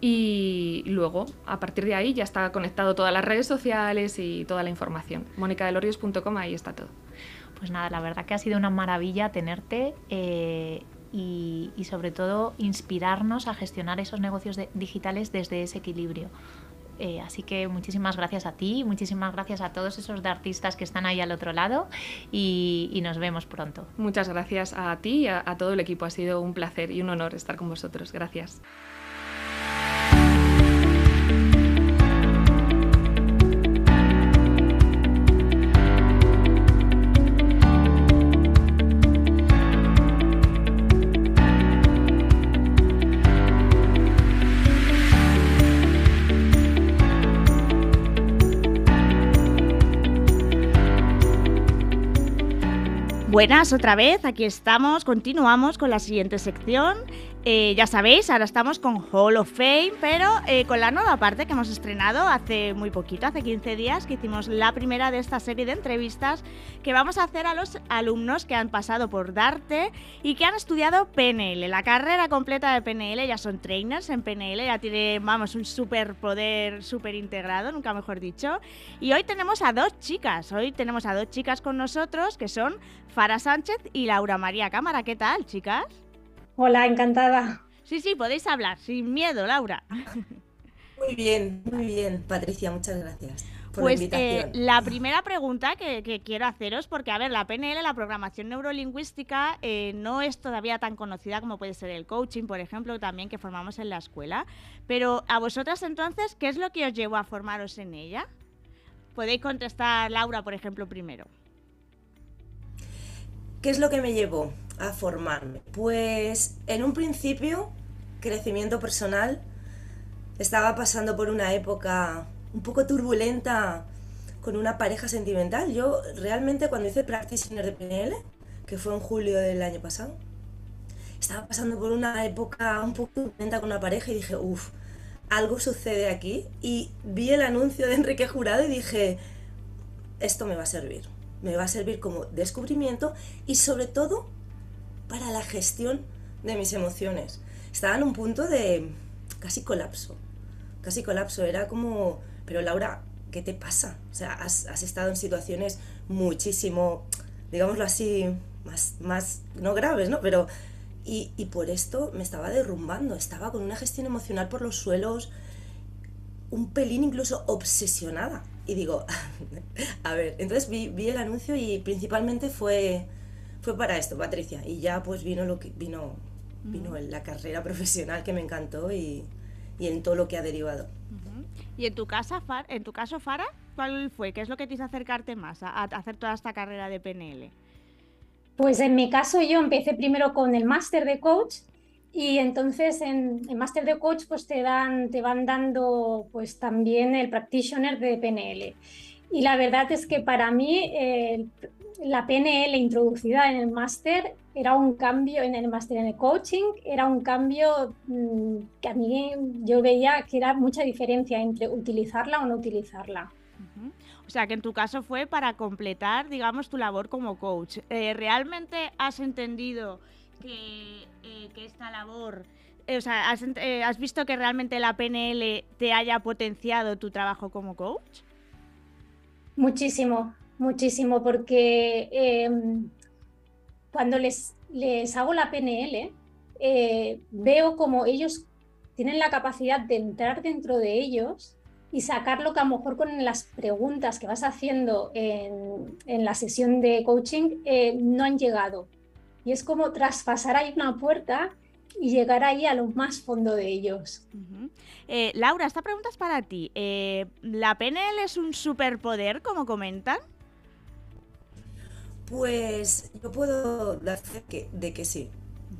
S5: Y luego, a partir de ahí, ya está conectado todas las redes sociales y toda la información. monicadelorios.com, ahí está todo.
S4: Pues nada, la verdad que ha sido una maravilla tenerte eh, y, sobre todo inspirarnos a gestionar esos negocios digitales desde ese equilibrio. Eh, así que muchísimas gracias a ti, muchísimas gracias a todos esos de artistas que están ahí al otro lado y, nos vemos pronto.
S5: Muchas gracias a ti y a todo el equipo. Ha sido un placer y un honor estar con vosotros. Gracias.
S2: Buenas otra vez, aquí estamos, continuamos con la siguiente sección eh, ya sabéis, ahora estamos con Hall of Fame, pero eh, con la nueva parte que hemos estrenado hace muy poquito, hace 15 días, que hicimos la primera de esta serie de entrevistas que vamos a hacer a los alumnos que han pasado por Darte y que han estudiado PNL. La carrera completa de PNL, ya son trainers en PNL, ya tienen, vamos, un superpoder súper integrado, nunca mejor dicho. Y hoy tenemos a dos chicas, hoy tenemos a dos chicas con nosotros que son Fara Sánchez y Laura María Cámara. ¿Qué tal, chicas?
S6: Hola, encantada.
S2: Sí, sí, podéis hablar, sin miedo, Laura.
S7: Muy bien, muy bien, Patricia, muchas gracias. Por
S2: pues
S7: la,
S2: eh, la primera pregunta que, quiero haceros, porque a ver, la PNL, la programación neurolingüística, eh, no es todavía tan conocida como puede ser el coaching, por ejemplo, también que formamos en la escuela. Pero a vosotras entonces, ¿qué es lo que os llevó a formaros en ella? Podéis contestar, Laura, por ejemplo, primero.
S7: ¿Qué es lo que me llevó? A formarme? Pues en un principio, crecimiento personal. Estaba pasando por una época un poco turbulenta con una pareja sentimental. Yo realmente cuando hice Practitioner de PNL, que fue en julio del año pasado, estaba pasando por una época un poco turbulenta con una pareja y dije, uff, algo sucede aquí. Y vi el anuncio de Enrique Jurado y dije, esto me va a servir. Me va a servir como descubrimiento y sobre todo para la gestión de mis emociones. Estaba en un punto de casi colapso, casi colapso. Era como, pero Laura, ¿qué te pasa? O sea, has, estado en situaciones muchísimo, digámoslo así, más, más no graves, ¿no? Pero, y, y por esto me estaba derrumbando, estaba con una gestión emocional por los suelos, un pelín incluso obsesionada. Y digo, a ver, entonces vi, vi el anuncio y principalmente fue fue para esto, Patricia. Y ya pues vino lo que vino, vino la carrera profesional que me encantó y, en todo lo que ha derivado.
S2: ¿Y en tu casa, en tu caso, Fara, cuál fue? ¿Qué es lo que te hizo acercarte más a, hacer toda esta carrera de PNL?
S6: Pues en mi caso yo empecé primero con el máster de coach y entonces en el máster de coach pues te dan te van dando pues también el practitioner de PNL. Y la verdad es que para mí eh, la PNL introducida en el máster era un cambio, en el máster en el coaching, era un cambio mm, que a mí yo veía que era mucha diferencia entre utilizarla o no utilizarla.
S2: O sea, que en tu caso fue para completar, digamos, tu labor como coach. Eh, ¿Realmente has entendido que, eh, esta labor, o sea, has, has visto que realmente la PNL te haya potenciado tu trabajo como coach?
S6: Muchísimo, muchísimo, porque em, cuando les, les hago la PNL, eh, veo como ellos tienen la capacidad de entrar dentro de ellos y sacar lo que a lo mejor con las preguntas que vas haciendo en, la sesión de coaching eh, no han llegado. Y es como traspasar ahí una puerta y llegar ahí a lo más fondo de ellos.
S2: Eh, Laura, esta pregunta es para ti. Eh, ¿La PNL es un superpoder, como comentan?
S7: Pues yo puedo dar fe de que sí.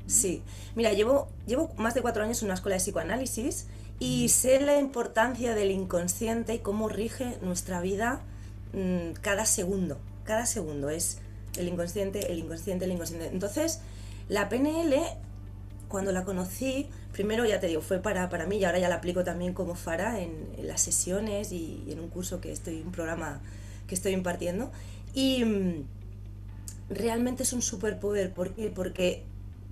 S7: Sí. Mira, llevo, llevo más de cuatro años en una escuela de psicoanálisis y sé la importancia del inconsciente y cómo rige nuestra vida mm, cada segundo. Cada segundo es el inconsciente, el inconsciente, el inconsciente. Entonces, la PNL, cuando la conocí, primero ya te digo, fue para, para mí y ahora ya la aplico también como Fara en, las sesiones y, en un curso que estoy, un programa que estoy impartiendo. Y mm, realmente es un superpoder. ¿Por qué? Porque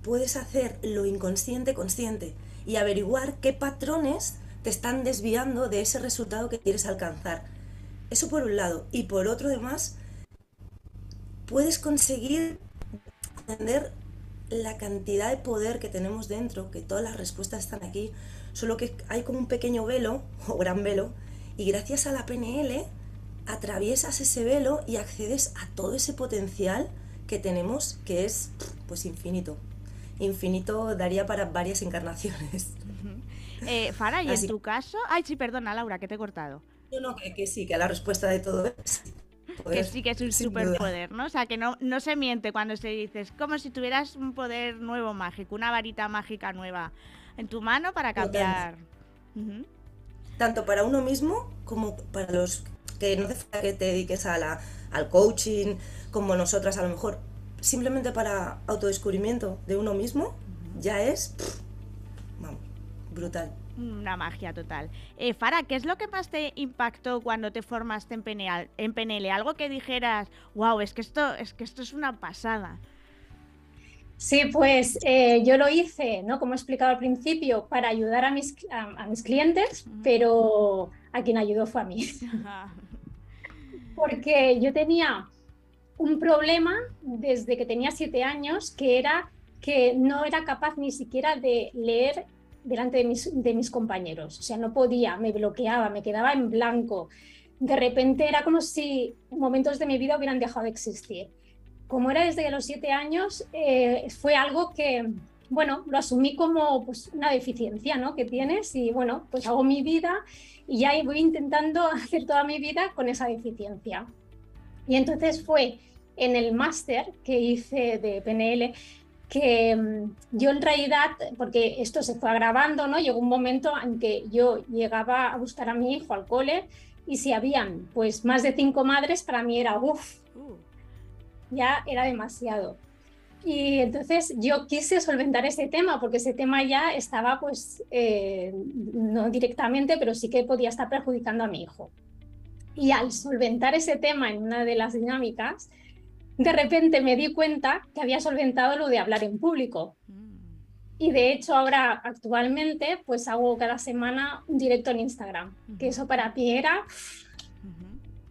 S7: puedes hacer lo inconsciente consciente y averiguar qué patrones te están desviando de ese resultado que quieres alcanzar. Eso por un lado. Y por otro, además, puedes conseguir entender la cantidad de poder que tenemos dentro, que todas las respuestas están aquí, solo que hay como un pequeño velo o gran velo, y gracias a la PNL atraviesas ese velo y accedes a todo ese potencial que tenemos, que es pues infinito infinito daría para varias encarnaciones.
S2: Eh, Fara, y en tu caso. Ay, sí, perdona, Laura, que te he cortado.
S7: No, no, que, sí, que la respuesta de todo es.
S2: Que sí que es un superpoder, ¿no? O sea, que no, no se miente cuando se dice, es como si tuvieras un poder nuevo mágico, una varita mágica nueva en tu mano para cambiar.
S7: Tanto para uno mismo como para los que no hace que te dediques a la, al coaching, como nosotras a lo mejor simplemente para autodescubrimiento de uno mismo, ya es brutal.
S2: Una magia total. Eh, Fara, ¿qué es lo que más te impactó cuando te formaste en PNL? En PNL? Algo que dijeras, wow, es que esto es, que esto es una pasada.
S6: Sí, pues eh, yo lo hice, ¿no? Como he explicado al principio, para ayudar a mis, a mis clientes, pero a quien ayudó fue a mí. Porque yo tenía un problema desde que tenía siete años, que era que no era capaz ni siquiera de leer delante de mis, de mis compañeros. O sea, no podía, me bloqueaba, me quedaba en blanco. De repente era como si momentos de mi vida hubieran dejado de existir. Como era desde los siete años, eh, fue algo que, bueno, lo asumí como pues, una deficiencia ¿no? que tienes y bueno, pues hago mi vida y ya voy intentando hacer toda mi vida con esa deficiencia. Y entonces fue en el máster que hice de PNL que mm, yo en realidad, porque esto se fue agravando, ¿no? Llegó un momento en que yo llegaba a buscar a mi hijo al cole y si habían pues más de cinco madres, para mí era uff, ya era demasiado. Y entonces yo quise solventar ese tema porque ese tema ya estaba pues eh, no directamente, pero sí que podía estar perjudicando a mi hijo. Y al solventar ese tema en una de las dinámicas, de repente me di cuenta que había solventado lo de hablar en público. Y de hecho ahora actualmente pues hago cada semana un directo en Instagram, que eso para ti era...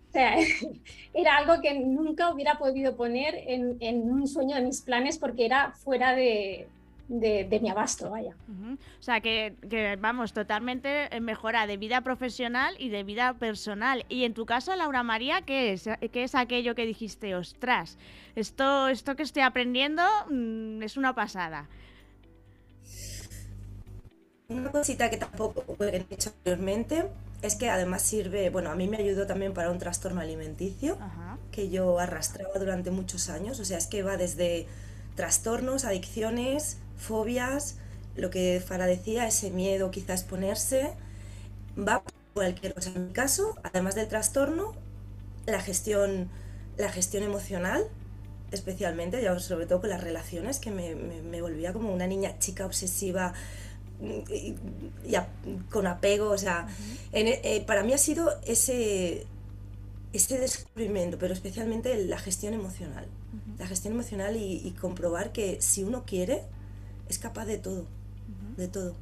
S6: O sea, era algo que nunca hubiera podido poner en, en un sueño de mis planes porque era fuera de, de, mi abasto, vaya.
S2: O sea, que, vamos, totalmente mejora de vida profesional y de vida personal. Y en tu caso, Laura María, ¿qué es? ¿Qué es aquello que dijiste? Ostras, esto, esto que estoy aprendiendo mm, es una pasada.
S7: Una cosita que tampoco he dicho anteriormente es que además sirve, bueno, a mí me ayudó también para un trastorno alimenticio que yo arrastraba durante muchos años. O sea, es que va desde trastornos, adicciones, fobias, lo que Fara decía, ese miedo quizás ponerse, va cualquier cosa. En mi caso, además del trastorno, la gestión, la gestión emocional, especialmente, sobre todo con las relaciones, que me, volvía como una niña chica obsesiva, y, con apego, o sea, eh, para mí ha sido ese, ese descubrimiento, pero especialmente la gestión emocional. La gestión emocional y, comprobar que si uno quiere, es capaz de todo, de todo.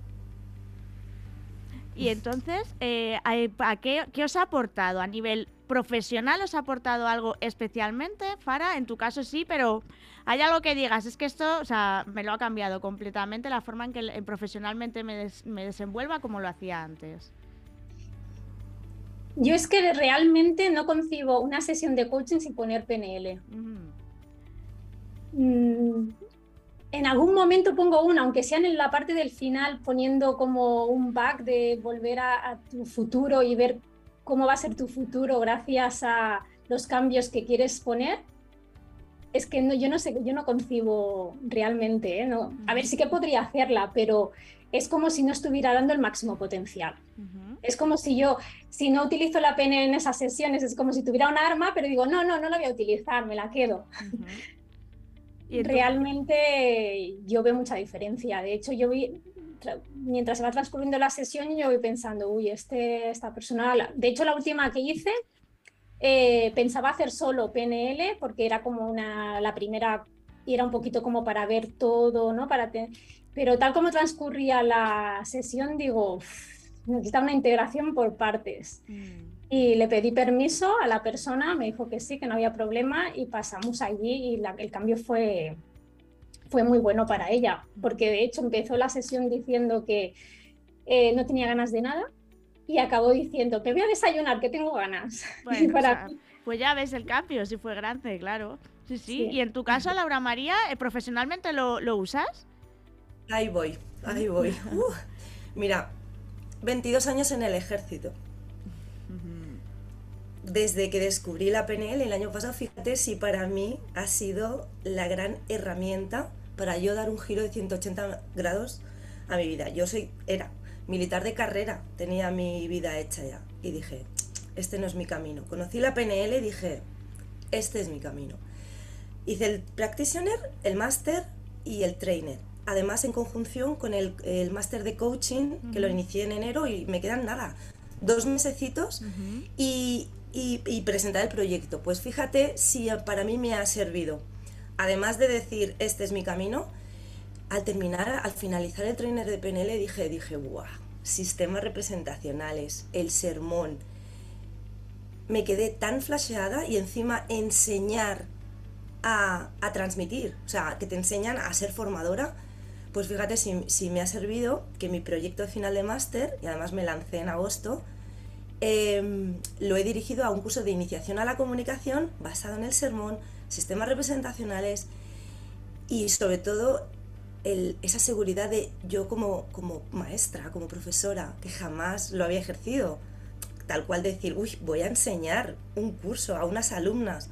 S2: Y entonces, eh, ¿a qué, os ha aportado? ¿A nivel profesional os ha aportado algo especialmente, Fara? En tu caso sí, pero ¿hay algo que digas? Es que esto, o sea, me lo ha cambiado completamente la forma en que profesionalmente me, me desenvuelva como lo hacía antes.
S6: Yo es que realmente no concibo una sesión de coaching sin poner PNL. En algún momento pongo una, aunque sea en la parte del final, poniendo como un back de volver a, tu futuro y ver cómo va a ser tu futuro gracias a los cambios que quieres poner. Es que no, yo no sé, yo no concibo realmente, ¿eh? no, a ver, sí que podría hacerla, pero es como si no estuviera dando el máximo potencial. Es como si yo, si no utilizo la pena en esas sesiones, es como si tuviera un arma, pero digo, no, no, no la voy a utilizar, me la quedo. Realmente yo veo mucha diferencia. De hecho, yo vi, mientras se va transcurriendo la sesión, yo voy pensando, uy, este, esta persona. De hecho, la última que hice, eh, pensaba hacer solo PNL porque era como una, la primera, y era un poquito como para ver todo, ¿no? Para pero tal como transcurría la sesión, digo, necesita una integración por partes. Mm. Y le pedí permiso a la persona, me dijo que sí, que no había problema y pasamos allí y el cambio fue, fue muy bueno para ella, porque de hecho empezó la sesión diciendo que eh, no tenía ganas de nada y acabó diciendo, te voy a desayunar, que tengo ganas.
S2: pues ya ves el cambio, si fue grande, claro. Sí, sí, Y en tu caso, Laura María, eh, ¿profesionalmente lo, lo, usas?
S7: Ahí voy, ahí voy. Uh, mira, 22 años en el ejército desde que descubrí la PNL el año pasado, fíjate si para mí ha sido la gran herramienta para yo dar un giro de 180 grados a mi vida. Yo soy, era militar de carrera, tenía mi vida hecha ya y dije, este no es mi camino. Conocí la PNL y dije, este es mi camino. Hice el practitioner, el máster y el trainer. Además, en conjunción con el, máster de coaching, que lo inicié en enero y me quedan nada, dos mesecitos. y, y, presentar el proyecto. Pues fíjate si para mí me ha servido. Además de decir, este es mi camino, al terminar, al finalizar el trainer de PNL dije, dije, ¡guau! Sistemas representacionales, el sermón. Me quedé tan flasheada y encima enseñar a, a, transmitir, o sea, que te enseñan a ser formadora, pues fíjate si, si me ha servido que mi proyecto final de máster, y además me lancé en agosto, Em, lo he dirigido a un curso de iniciación a la comunicación basado en el sermón, sistemas representacionales y sobre todo esa seguridad de yo como, como maestra, como profesora, que jamás lo había ejercido, tal cual decir, uy, voy a enseñar un curso a unas alumnas.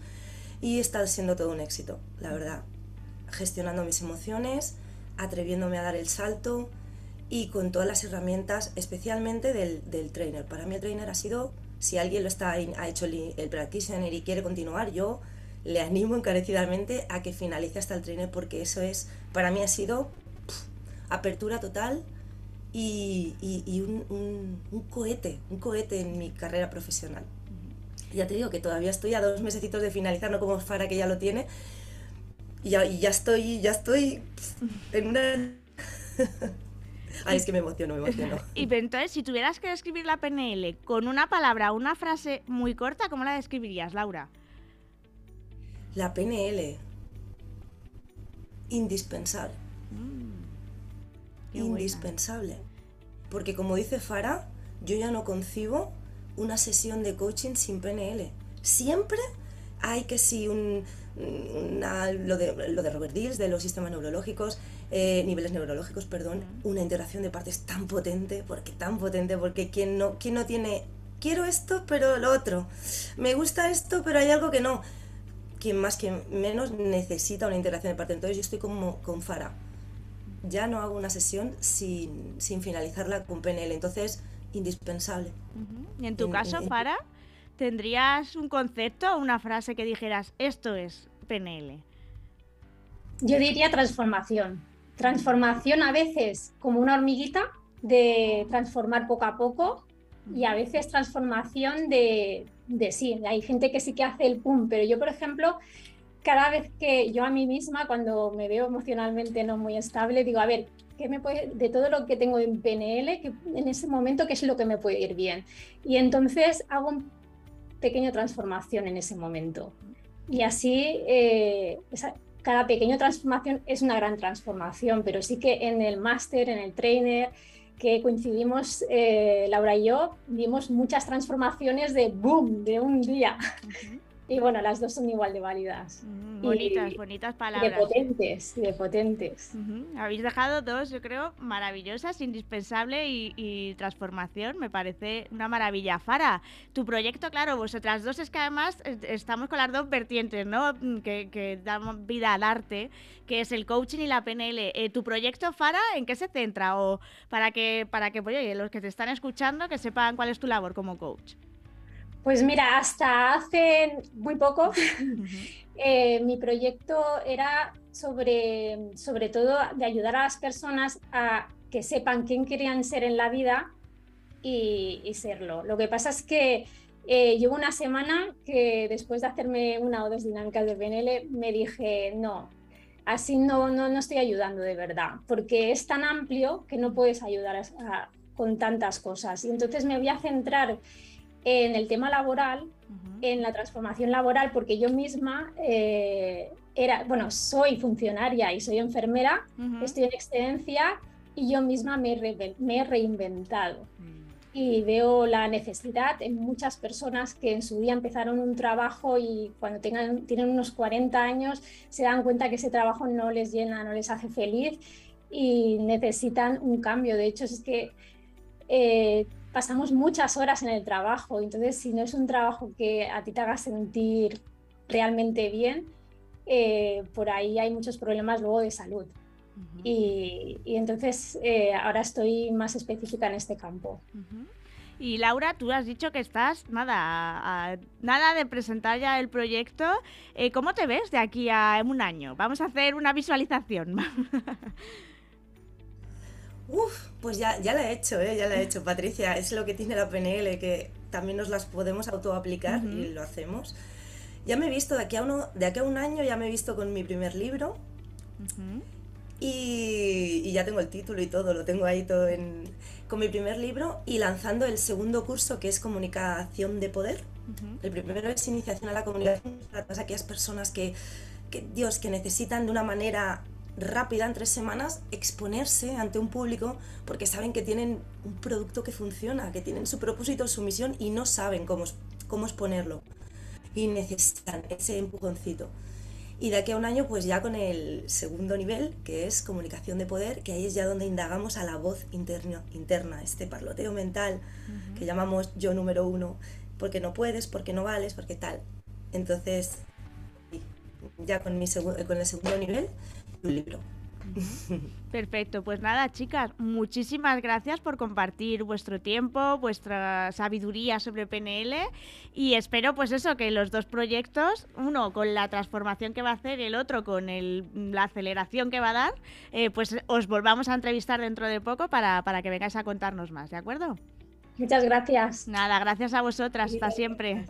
S7: Y está siendo todo un éxito, la verdad. Gestionando mis emociones, atreviéndome a dar el salto, y con todas las herramientas, especialmente del, del trainer. Para mí el trainer ha sido, si alguien lo está, ha hecho el, practitioner y quiere continuar, yo le animo encarecidamente a que finalice hasta el trainer porque eso es, para mí ha sido apertura total y, y, un, un, cohete, un cohete en mi carrera profesional. Ya te digo que todavía estoy a dos mesecitos de finalizar, no como Fara que ya lo tiene. Y ya, ya estoy, ya estoy en una... Ay, es que me emociono, me emociono.
S2: Y entonces, si tuvieras que describir la PNL con una palabra o una frase muy corta, ¿cómo la describirías, Laura?
S7: La PNL. Indispensable. Mm, Indispensable. Porque como dice Fara, yo ya no concibo una sesión de coaching sin PNL. Siempre hay que si un, lo, de, lo de Robert Dills, de los sistemas neurológicos, eh, niveles neurológicos, perdón, una integración de partes tan potente, porque tan potente, porque quien no, quien no tiene, quiero esto, pero lo otro, me gusta esto, pero hay algo que no, quien más, quien menos necesita una integración de partes. Entonces yo estoy como con Fara, ya no hago una sesión sin, sin finalizarla con PNL, entonces indispensable.
S2: ¿Y en tu caso, Fara, tendrías un concepto o una frase que dijeras, esto es PNL?
S6: Yo diría transformación transformación a veces como una hormiguita de transformar poco a poco y a veces transformación de, sí, hay gente que sí que hace el pum, pero yo por ejemplo, cada vez que yo a mí misma cuando me veo emocionalmente no muy estable, digo, a ver, ¿qué me puede, de todo lo que tengo en PNL, que en ese momento, ¿qué es lo que me puede ir bien? Y entonces hago una pequeña transformación en ese momento. Y así, eh, cada pequeña transformación es una gran transformación, pero sí que en el máster, en el trainer, que coincidimos Laura y yo, vimos muchas transformaciones de boom, de un día. Y bueno, las dos son igual de válidas.
S2: Mm, bonitas, bonitas palabras.
S6: De potentes, de potentes.
S2: Habéis dejado dos, yo creo, maravillosas, indispensable y, transformación. Me parece una maravilla. Fara, tu proyecto, claro, vosotras dos es que además eh, estamos con las dos vertientes, ¿no? Mm, que, que damos vida al arte, que es el coaching y la PNL. Eh, ¿Tu proyecto, Fara, en qué se centra? O para que, para que pues, los que te están escuchando, que sepan cuál es tu labor como coach.
S6: Pues mira, hasta hace muy poco eh, mi proyecto era sobre, sobre todo de ayudar a las personas a que sepan quién querían ser en la vida y, serlo. Lo que pasa es que eh, llevo una semana que después de hacerme una o dos dinámicas de PNL me dije, no, así no, no, no estoy ayudando de verdad, porque es tan amplio que no puedes ayudar con tantas cosas. Y entonces me voy a centrar en el tema laboral, en la transformación laboral, porque yo misma eh, era, bueno, soy funcionaria y soy enfermera, estoy en excedencia y yo misma me, he reinventado. Mm. Y veo la necesidad en muchas personas que en su día empezaron un trabajo y cuando tengan, tienen unos 40 años se dan cuenta que ese trabajo no les llena, no les hace feliz y necesitan un cambio. De hecho, es que eh, pasamos muchas horas en el trabajo, entonces si no es un trabajo que a ti te haga sentir realmente bien, eh, por ahí hay muchos problemas luego de salud. y, entonces eh, ahora estoy más específica en este campo.
S2: Y Laura, tú has dicho que estás nada, nada de presentar ya el proyecto. Eh, ¿Cómo te ves de aquí a un año? Vamos a hacer una visualización.
S7: Uf, pues ya, ya la he hecho, ¿eh? ya la he hecho, Patricia. Es lo que tiene la PNL, que también nos las podemos autoaplicar y lo hacemos. Ya me he visto, de aquí, a uno, de aquí a un año ya me he visto con mi primer libro. y, ya tengo el título y todo, lo tengo ahí todo en, con mi primer libro y lanzando el segundo curso que es Comunicación de Poder. El primero es Iniciación a la Comunicación para todas aquellas personas que, que, Dios, que necesitan de una manera rápida en tres semanas exponerse ante un público porque saben que tienen un producto que funciona, que tienen su propósito, su misión y no saben cómo, cómo exponerlo. Y necesitan ese empujoncito. Y de aquí a un año, pues ya con el segundo nivel, que es comunicación de poder, que ahí es ya donde indagamos a la voz interna, interna este parloteo mental que llamamos yo número uno, porque no puedes, porque no vales, porque tal. Entonces, ya con, mi con el segundo nivel, libro.
S2: Perfecto, pues nada, chicas, muchísimas gracias por compartir vuestro tiempo, vuestra sabiduría sobre PNL y espero pues eso, que los dos proyectos, uno con la transformación que va a hacer, el otro con la aceleración que va a dar, eh, pues os volvamos a entrevistar dentro de poco para, para que vengáis a contarnos más, ¿de acuerdo?
S6: Muchas gracias.
S2: Nada, gracias a vosotras, hasta siempre.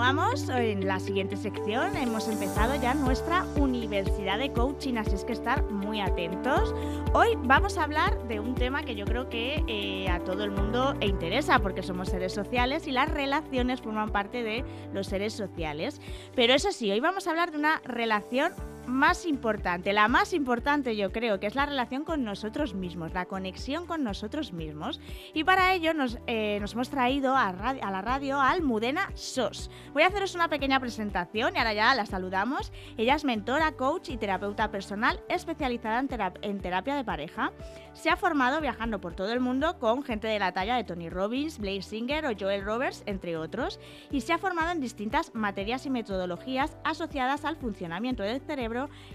S2: Continuamos en la siguiente sección. Hemos empezado ya nuestra Universidad de Coaching, así es que estar muy atentos. Hoy vamos a hablar de un tema que yo creo que eh, a todo el mundo interesa, porque somos seres sociales y las relaciones forman parte de los seres sociales. Pero eso sí, hoy vamos a hablar de una relación más importante, la más importante yo creo, que es la relación con nosotros mismos, la conexión con nosotros mismos. Y para ello nos, eh, nos hemos traído a, a, la radio a Almudena SOS. Voy a haceros una pequeña presentación y ahora ya la saludamos. Ella es mentora, coach y terapeuta personal especializada en, terapia de pareja. Se ha formado viajando por todo el mundo con gente de la talla de Tony Robbins, Blaze Singer o Joel Roberts, entre otros, y se ha formado en distintas materias y metodologías asociadas al funcionamiento del cerebro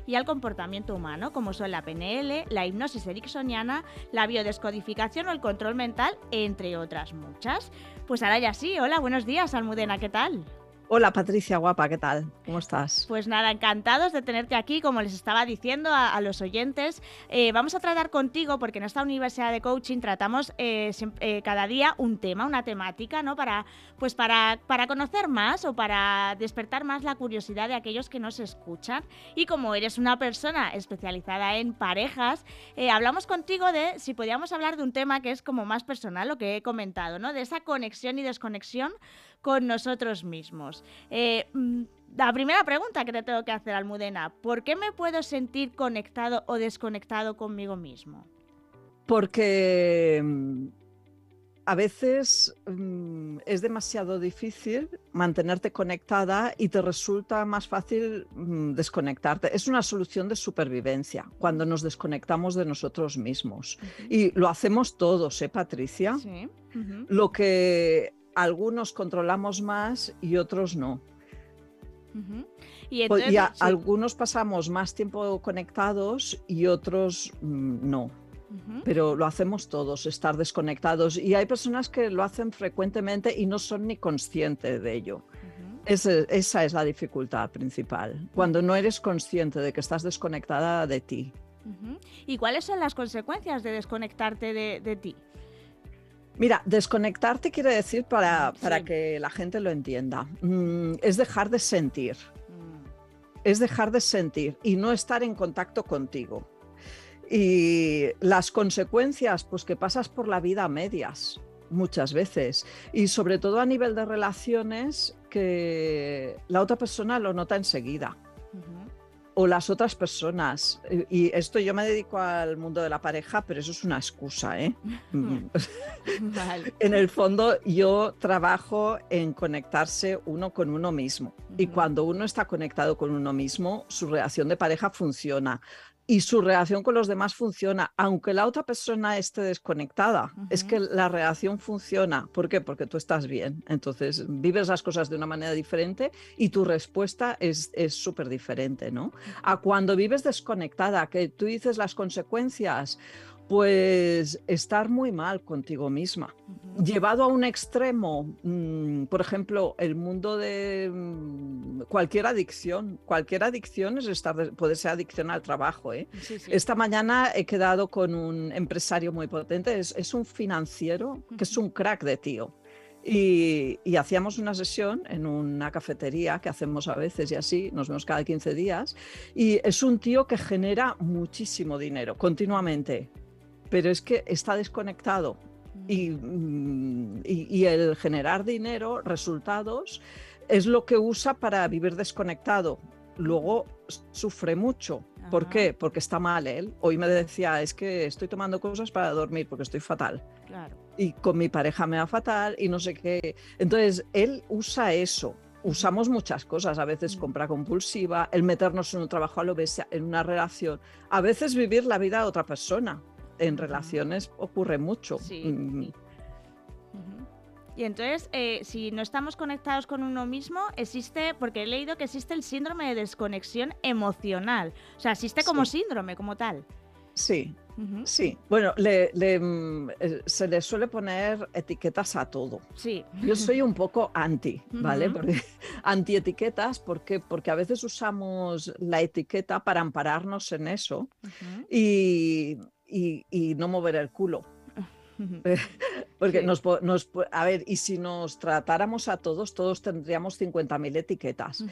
S2: y al comportamiento humano, como son la PNL, la hipnosis ericksoniana, la biodescodificación o el control mental, entre otras muchas. Pues ahora ya sí, hola, buenos días, Almudena, ¿qué tal?
S8: Hola Patricia, guapa, ¿qué tal? ¿Cómo estás?
S2: Pues nada, encantados de tenerte aquí, como les estaba diciendo a, los oyentes. Eh, vamos a tratar contigo, porque en esta Universidad de Coaching tratamos eh, eh, cada día un tema, una temática, ¿no? Para, pues para, para conocer más o para despertar más la curiosidad de aquellos que nos escuchan. Y como eres una persona especializada en parejas, hablamos contigo de si podíamos hablar de un tema que es como más personal, lo que he comentado, ¿no? De esa conexión y desconexión con nosotros mismos. Eh, mm, la primera pregunta que te tengo que hacer, Almudena, ¿por qué me puedo sentir conectado o desconectado conmigo mismo?
S8: Porque mm, a veces mm, es demasiado difícil mantenerte conectada y te resulta más fácil desconectarte. Es una solución de supervivencia cuando nos desconectamos de nosotros mismos. Y lo hacemos todos, ¿eh, Patricia? Sí. Lo que algunos controlamos más y otros no. Y, pues, algunos pasamos más tiempo conectados y otros mm, no. Pero lo hacemos todos, estar desconectados. Y hay personas que lo hacen frecuentemente y no son ni conscientes de ello. esa es la dificultad principal, cuando no eres consciente de que estás desconectada de ti.
S2: ¿Y cuáles son las consecuencias de desconectarte de ti?
S8: Mira, desconectarte quiere decir, para, para que la gente lo entienda, mm, es dejar de sentir. Mm. Es dejar de sentir y no estar en contacto contigo. Y las consecuencias, pues que pasas por la vida a medias muchas veces. Y sobre todo a nivel de relaciones que la otra persona lo nota enseguida o las otras personas. Y esto yo me dedico al mundo de la pareja, pero eso es una excusa. ¿eh? en el fondo yo trabajo en conectarse uno con uno mismo. Y cuando uno está conectado con uno mismo, su relación de pareja funciona y su relación con los demás funciona, aunque la otra persona esté desconectada. Es que la relación funciona. ¿Por qué? Porque tú estás bien. Entonces vives las cosas de una manera diferente y tu respuesta es súper diferente, ¿no? A cuando vives desconectada, que tú dices las consecuencias, pues estar muy mal contigo misma. Llevado a un extremo, mm, por ejemplo, el mundo de mm, cualquier adicción. Cualquier adicción es estar, puede ser adicción al trabajo. ¿eh? Esta mañana he quedado con un empresario muy potente, es, un financiero que es un crack de tío. Y, y, hacíamos una sesión en una cafetería que hacemos a veces y así, nos vemos cada 15 días. Y es un tío que genera muchísimo dinero continuamente pero es que está desconectado mm, y, el generar dinero, resultados, es lo que usa para vivir desconectado. Luego sufre mucho. ¿Por qué? Porque está mal él. Hoy me decía, es que estoy tomando cosas para dormir porque estoy fatal. Y con mi pareja me va fatal y no sé qué. Entonces, él usa eso usamos muchas cosas, a veces compra compulsiva, el meternos en un trabajo a lo bestia, en una relación, a veces vivir la vida de otra persona en relaciones ocurre mucho. Mm.
S2: Y entonces, eh, si no estamos conectados con uno mismo, existe, porque he leído que existe el síndrome de desconexión emocional. O sea, existe como síndrome, como tal.
S8: Sí, sí. Bueno, mm, eh, se le suele poner etiquetas a todo.
S2: Sí.
S8: Yo soy un poco anti, ¿vale? Porque, anti etiquetas, ¿por Porque a veces usamos la etiqueta para ampararnos en eso. Y y, no mover el culo. Porque nos, nos, a ver, y si nos tratáramos a todos, todos tendríamos 50.000 etiquetas.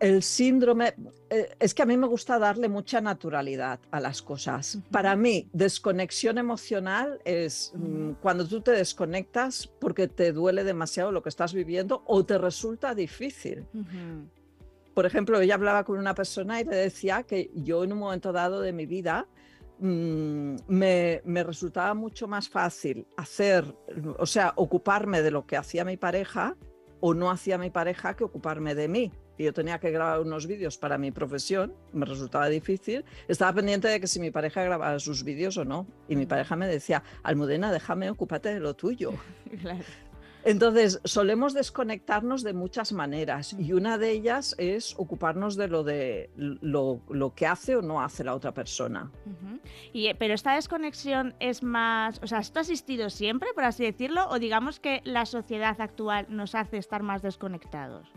S8: El síndrome, eh, es que a mí me gusta darle mucha naturalidad a las cosas. Para mí, desconexión emocional es mm, cuando tú te desconectas porque te duele demasiado lo que estás viviendo o te resulta difícil. Por ejemplo, ella hablaba con una persona y le decía que yo en un momento dado de mi vida, Mm, me, resultaba mucho más fácil hacer, o sea, ocuparme de lo que hacía mi pareja o no hacía mi pareja que ocuparme de mí. Y yo tenía que grabar unos vídeos para mi profesión, me resultaba difícil. Estaba pendiente de que si mi pareja grababa sus vídeos o no. Y mi pareja me decía, Almudena, déjame, ocúpate de lo tuyo. Claro. Entonces, solemos desconectarnos de muchas maneras y una de ellas es ocuparnos de lo de lo, que hace o no hace la otra persona.
S2: y, eh, pero esta desconexión es más, o sea, ¿esto ha existido siempre, por así decirlo, o digamos que la sociedad actual nos hace estar más desconectados?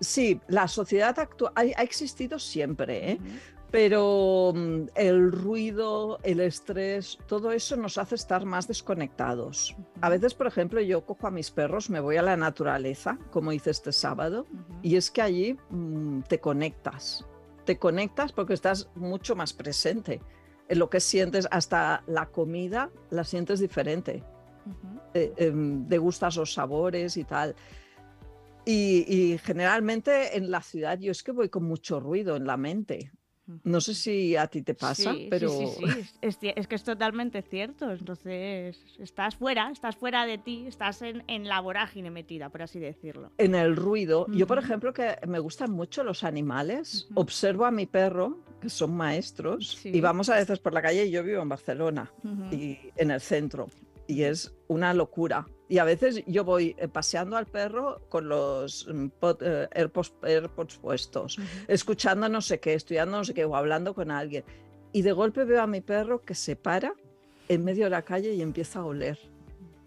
S8: Sí, la sociedad actual ha, existido siempre, ¿eh? Pero mm, el ruido, el estrés, todo eso nos hace estar más desconectados. A veces, por ejemplo, yo cojo a mis perros, me voy a la naturaleza, como hice este sábado, y es que allí mm, te conectas, te conectas porque estás mucho más presente. En lo que sientes, hasta la comida la sientes diferente, te, eh, em, gustas los sabores y tal. y, generalmente en la ciudad yo es que voy con mucho ruido en la mente. No sé si a ti te pasa, pero...
S2: Sí, sí, sí. Es, que es totalmente cierto. Entonces, estás fuera, estás fuera de ti, estás en, la vorágine metida, por así decirlo.
S8: En el ruido. Yo, por ejemplo, que me gustan mucho los animales, observo a mi perro, que son maestros, y vamos a veces por la calle, y yo vivo en Barcelona, y en el centro, y es una locura. Y a veces yo voy eh, paseando al perro con los mm, eh, AirPods, puestos, escuchando no sé qué, estudiando no sé qué, o hablando con alguien. Y de golpe veo a mi perro que se para en medio de la calle y empieza a oler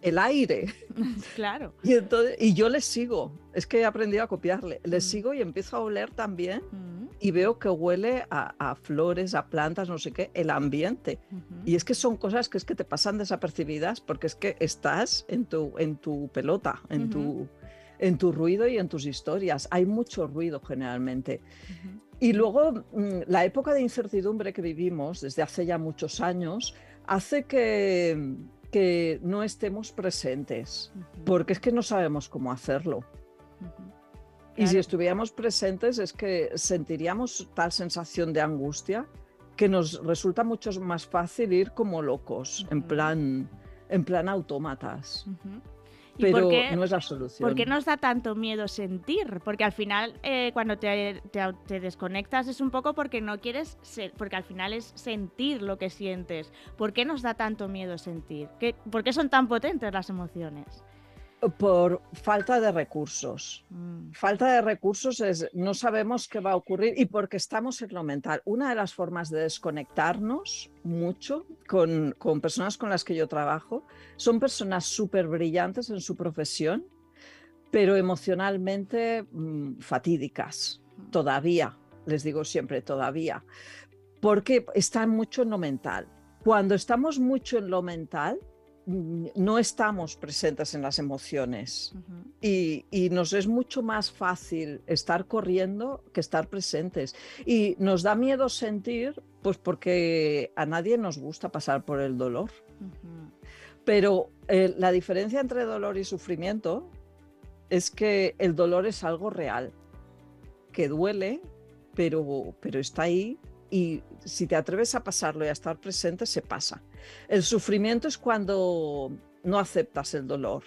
S8: el aire.
S2: Claro.
S8: Y, entonces, y yo le sigo. Es que he aprendido a copiarle. Le sigo y empiezo a oler también y veo que huele a, flores, a plantas, no sé qué, el ambiente. Y es que son cosas que es que te pasan desapercibidas porque es que estás en tu, en tu pelota, en, tu, en tu ruido y en tus historias. Hay mucho ruido generalmente. Y luego mm, la época de incertidumbre que vivimos desde hace ya muchos años hace que, que no estemos presentes, porque es que no sabemos cómo hacerlo. Y si estuviéramos presentes es que sentiríamos tal sensación de angustia que nos resulta mucho más fácil ir como locos, en plan, en plan autómatas. Pero no es la solución.
S2: ¿Por qué nos da tanto miedo sentir? Porque al final, eh, cuando te, te, desconectas, es un poco porque no quieres ser, porque al final es sentir lo que sientes. ¿Por qué nos da tanto miedo sentir? ¿Qué, ¿Por qué son tan potentes las emociones?
S8: Por falta de recursos. Mm. Falta de recursos es no sabemos qué va a ocurrir y porque estamos en lo mental. Una de las formas de desconectarnos mucho con, con personas con las que yo trabajo son personas súper brillantes en su profesión, pero emocionalmente mm, fatídicas, mm. todavía, les digo siempre todavía, porque están mucho en lo mental. Cuando estamos mucho en lo mental, no estamos presentes en las emociones y, nos es mucho más fácil estar corriendo que estar presentes. Y nos da miedo sentir, pues porque a nadie nos gusta pasar por el dolor. Pero eh, la diferencia entre dolor y sufrimiento es que el dolor es algo real, que duele, pero, pero está ahí y si te atreves a pasarlo y a estar presente, se pasa. El sufrimiento es cuando no aceptas el dolor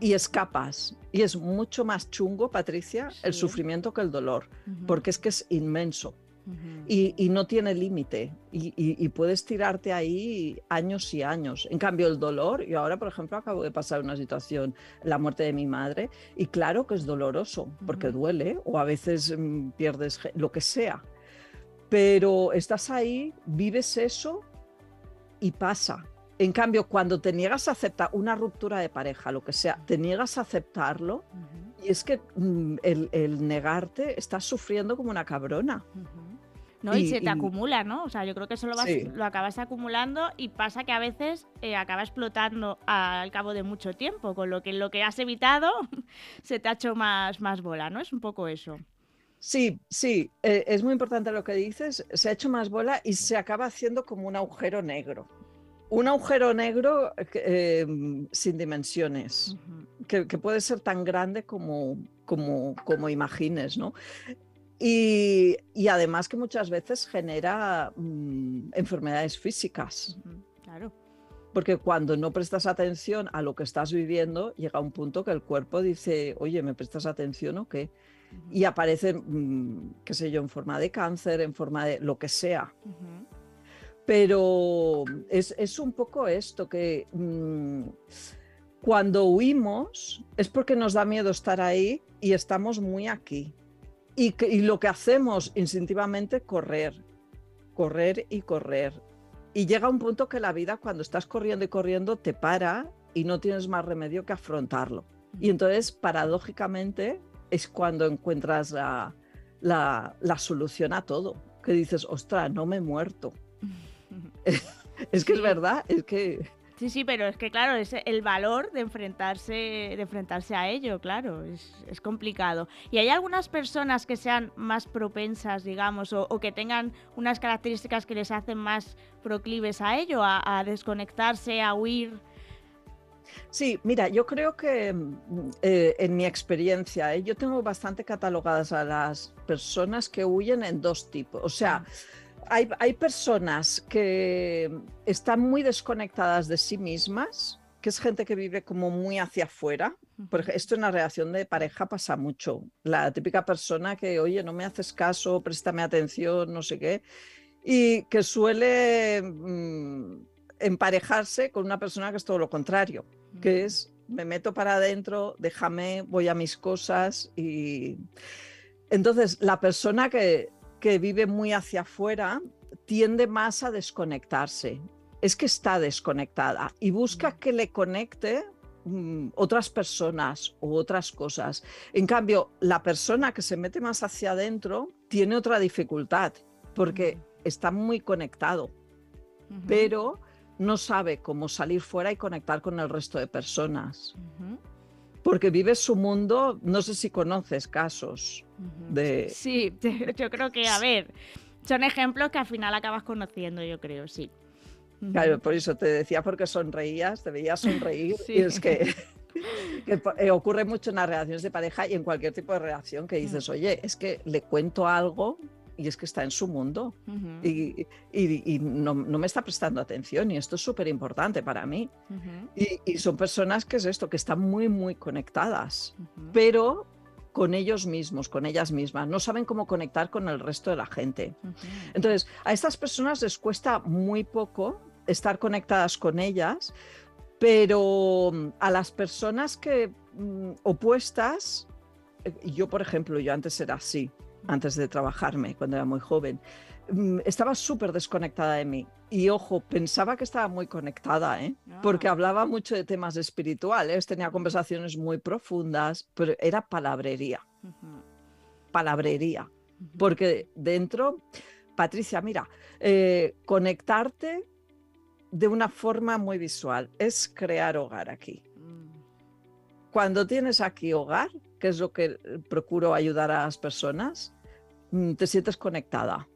S8: y escapas. Y es mucho más chungo, Patricia, el sufrimiento que el dolor, porque es que es inmenso. y, no tiene límite y, puedes tirarte ahí años y años. En cambio, el dolor, yo ahora, por ejemplo, acabo de pasar una situación, la muerte de mi madre, y claro que es doloroso, porque duele, o a veces mm, pierdes lo que sea, pero estás ahí, vives eso y pasa. En cambio, cuando te niegas a aceptar una ruptura de pareja, lo que sea, te niegas a aceptarlo, y es que mm, el, negarte estás sufriendo como una cabrona.
S2: ¿no? Y, se te acumula, ¿no? O sea, yo creo que eso lo, lo acabas acumulando y pasa que a veces eh, acaba explotando al cabo de mucho tiempo, con lo que lo que has evitado se te ha hecho más, más bola, ¿no? Es un poco eso.
S8: Sí, sí, eh, es muy importante lo que dices. Se ha hecho más bola y se acaba haciendo como un agujero negro. Un agujero negro eh, sin dimensiones, que, puede ser tan grande como, como, como imagines, ¿no? Y, además que muchas veces genera mm, enfermedades físicas.
S2: Claro.
S8: Porque cuando no prestas atención a lo que estás viviendo, llega un punto que el cuerpo dice, oye, ¿me prestas atención o qué? Y aparecen, mm, qué sé yo, en forma de cáncer, en forma de lo que sea. Pero es, un poco esto, que mm, cuando huimos es porque nos da miedo estar ahí y estamos muy aquí. Y, y lo que hacemos instintivamente, correr, correr y correr. Y llega un punto que la vida, cuando estás corriendo y corriendo, te para y no tienes más remedio que afrontarlo. Y entonces, paradójicamente, es cuando encuentras la, la, solución a todo, que dices, ostras, no me he muerto. es que es verdad, es que...
S2: Sí, sí, pero es que claro, es el valor de enfrentarse, de enfrentarse a ello, claro, es, complicado. Y hay algunas personas que sean más propensas, digamos, o, que tengan unas características que les hacen más proclives a ello, a desconectarse, a huir.
S8: Sí, mira, yo creo que mm, eh, en mi experiencia, eh, yo tengo bastante catalogadas a las personas que huyen en dos tipos. O sea, hay, hay personas que están muy desconectadas de sí mismas, que es gente que vive como muy hacia afuera. Porque esto en la relación de pareja pasa mucho. La típica persona que, oye, no me haces caso, préstame atención, no sé qué. Y que suele mm, emparejarse con una persona que es todo lo contrario, que es me meto para adentro, déjame, voy a mis cosas y entonces la persona que, que vive muy hacia afuera tiende más a desconectarse. Es que está desconectada y busca que le conecte mm, otras personas u otras cosas. En cambio, la persona que se mete más hacia adentro tiene otra dificultad porque está muy conectado, pero no sabe cómo salir fuera y conectar con el resto de personas. Porque vive su mundo, no sé si conoces casos de...
S2: Sí, yo creo que, a ver, son ejemplos que al final acabas conociendo, yo creo, sí.
S8: Claro, por eso te decía porque sonreías, te veías sonreír y es que, eh, ocurre mucho en las relaciones de pareja y en cualquier tipo de relación que dices, oye, es que le cuento algo y es que está en su mundo. Y, no, me está prestando atención y esto es súper importante para mí. y, son personas que es esto, que están muy, muy conectadas, pero con ellos mismos, con ellas mismas, no saben cómo conectar con el resto de la gente. Entonces, a estas personas les cuesta muy poco estar conectadas con ellas, pero mm, a las personas que mm, opuestas, eh, yo por ejemplo, yo antes era así, antes de trabajarme, cuando era muy joven. Mm, estaba súper desconectada de mí. Y ojo, pensaba que estaba muy conectada, ¿eh? porque ah. hablaba mucho de temas espirituales, tenía conversaciones muy profundas, pero era palabrería. Palabrería. Porque dentro, Patricia, mira, eh, conectarte de una forma muy visual es crear hogar aquí. Mm. Cuando tienes aquí hogar, que es lo que procuro ayudar a las personas, te sientes conectada.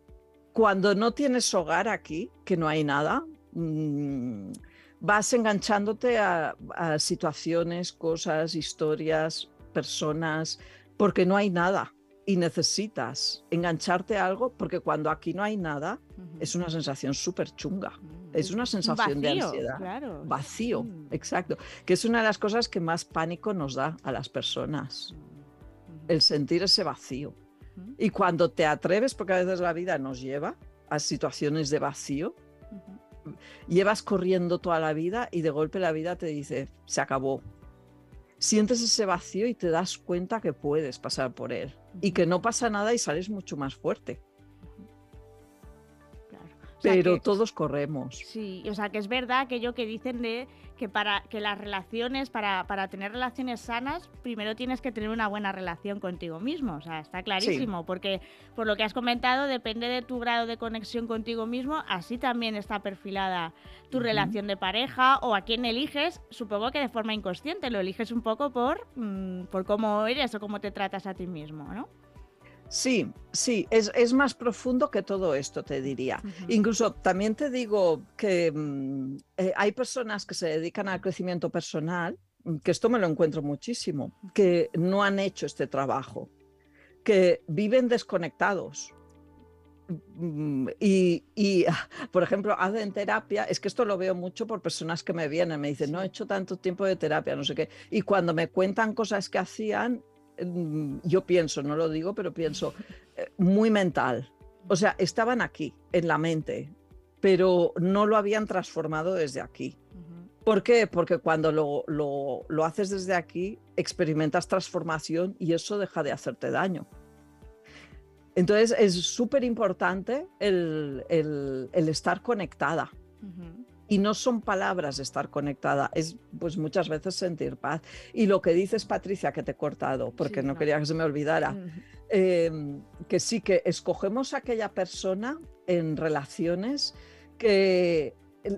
S8: Cuando no tienes hogar aquí, que no hay nada, mm, vas enganchándote a, situaciones, cosas, historias, personas, porque no hay nada y necesitas engancharte a algo porque cuando aquí no hay nada es una sensación súper chunga. Mm. Es una sensación de ansiedad. Vacío, exacto. Que es una de las cosas que más pánico nos da a las personas. El sentir ese vacío. Y cuando te atreves, porque a veces la vida nos lleva a situaciones de vacío, llevas corriendo toda la vida y de golpe la vida te dice, se acabó. Sientes ese vacío y te das cuenta que puedes pasar por él y que no pasa nada y sales mucho más fuerte. Pero todos corremos.
S2: Sí, o sea que es verdad aquello que dicen de que para que las relaciones, para, para, tener relaciones sanas, primero tienes que tener una buena relación contigo mismo. O sea, está clarísimo, porque por lo que has comentado, depende de tu grado de conexión contigo mismo, así también está perfilada tu relación de pareja o a quién eliges, supongo que de forma inconsciente, lo eliges un poco por, mm, por cómo eres o cómo te tratas a ti mismo, ¿no?
S8: Sí, sí, es, más profundo que todo esto, te diría. Incluso también te digo que mm, eh, hay personas que se dedican al crecimiento personal, mm, que esto me lo encuentro muchísimo, que no han hecho este trabajo, que viven desconectados. Mm, y, por ejemplo, hacen terapia, es que esto lo veo mucho por personas que me vienen, me dicen, no he hecho tanto tiempo de terapia, no sé qué, y cuando me cuentan cosas que hacían, yo pienso, no lo digo, pero pienso, eh, muy mental. O sea, estaban aquí, en la mente, pero no lo habían transformado desde aquí. ¿Por qué? Porque cuando lo, lo, haces desde aquí, experimentas transformación y eso deja de hacerte daño. Entonces es súper importante el, el, el, estar conectada. Y no son palabras estar conectada, es pues muchas veces sentir paz. Y lo que dices, Patricia, que te he cortado, porque no, quería que se me olvidara, em, que sí que escogemos a aquella persona en relaciones que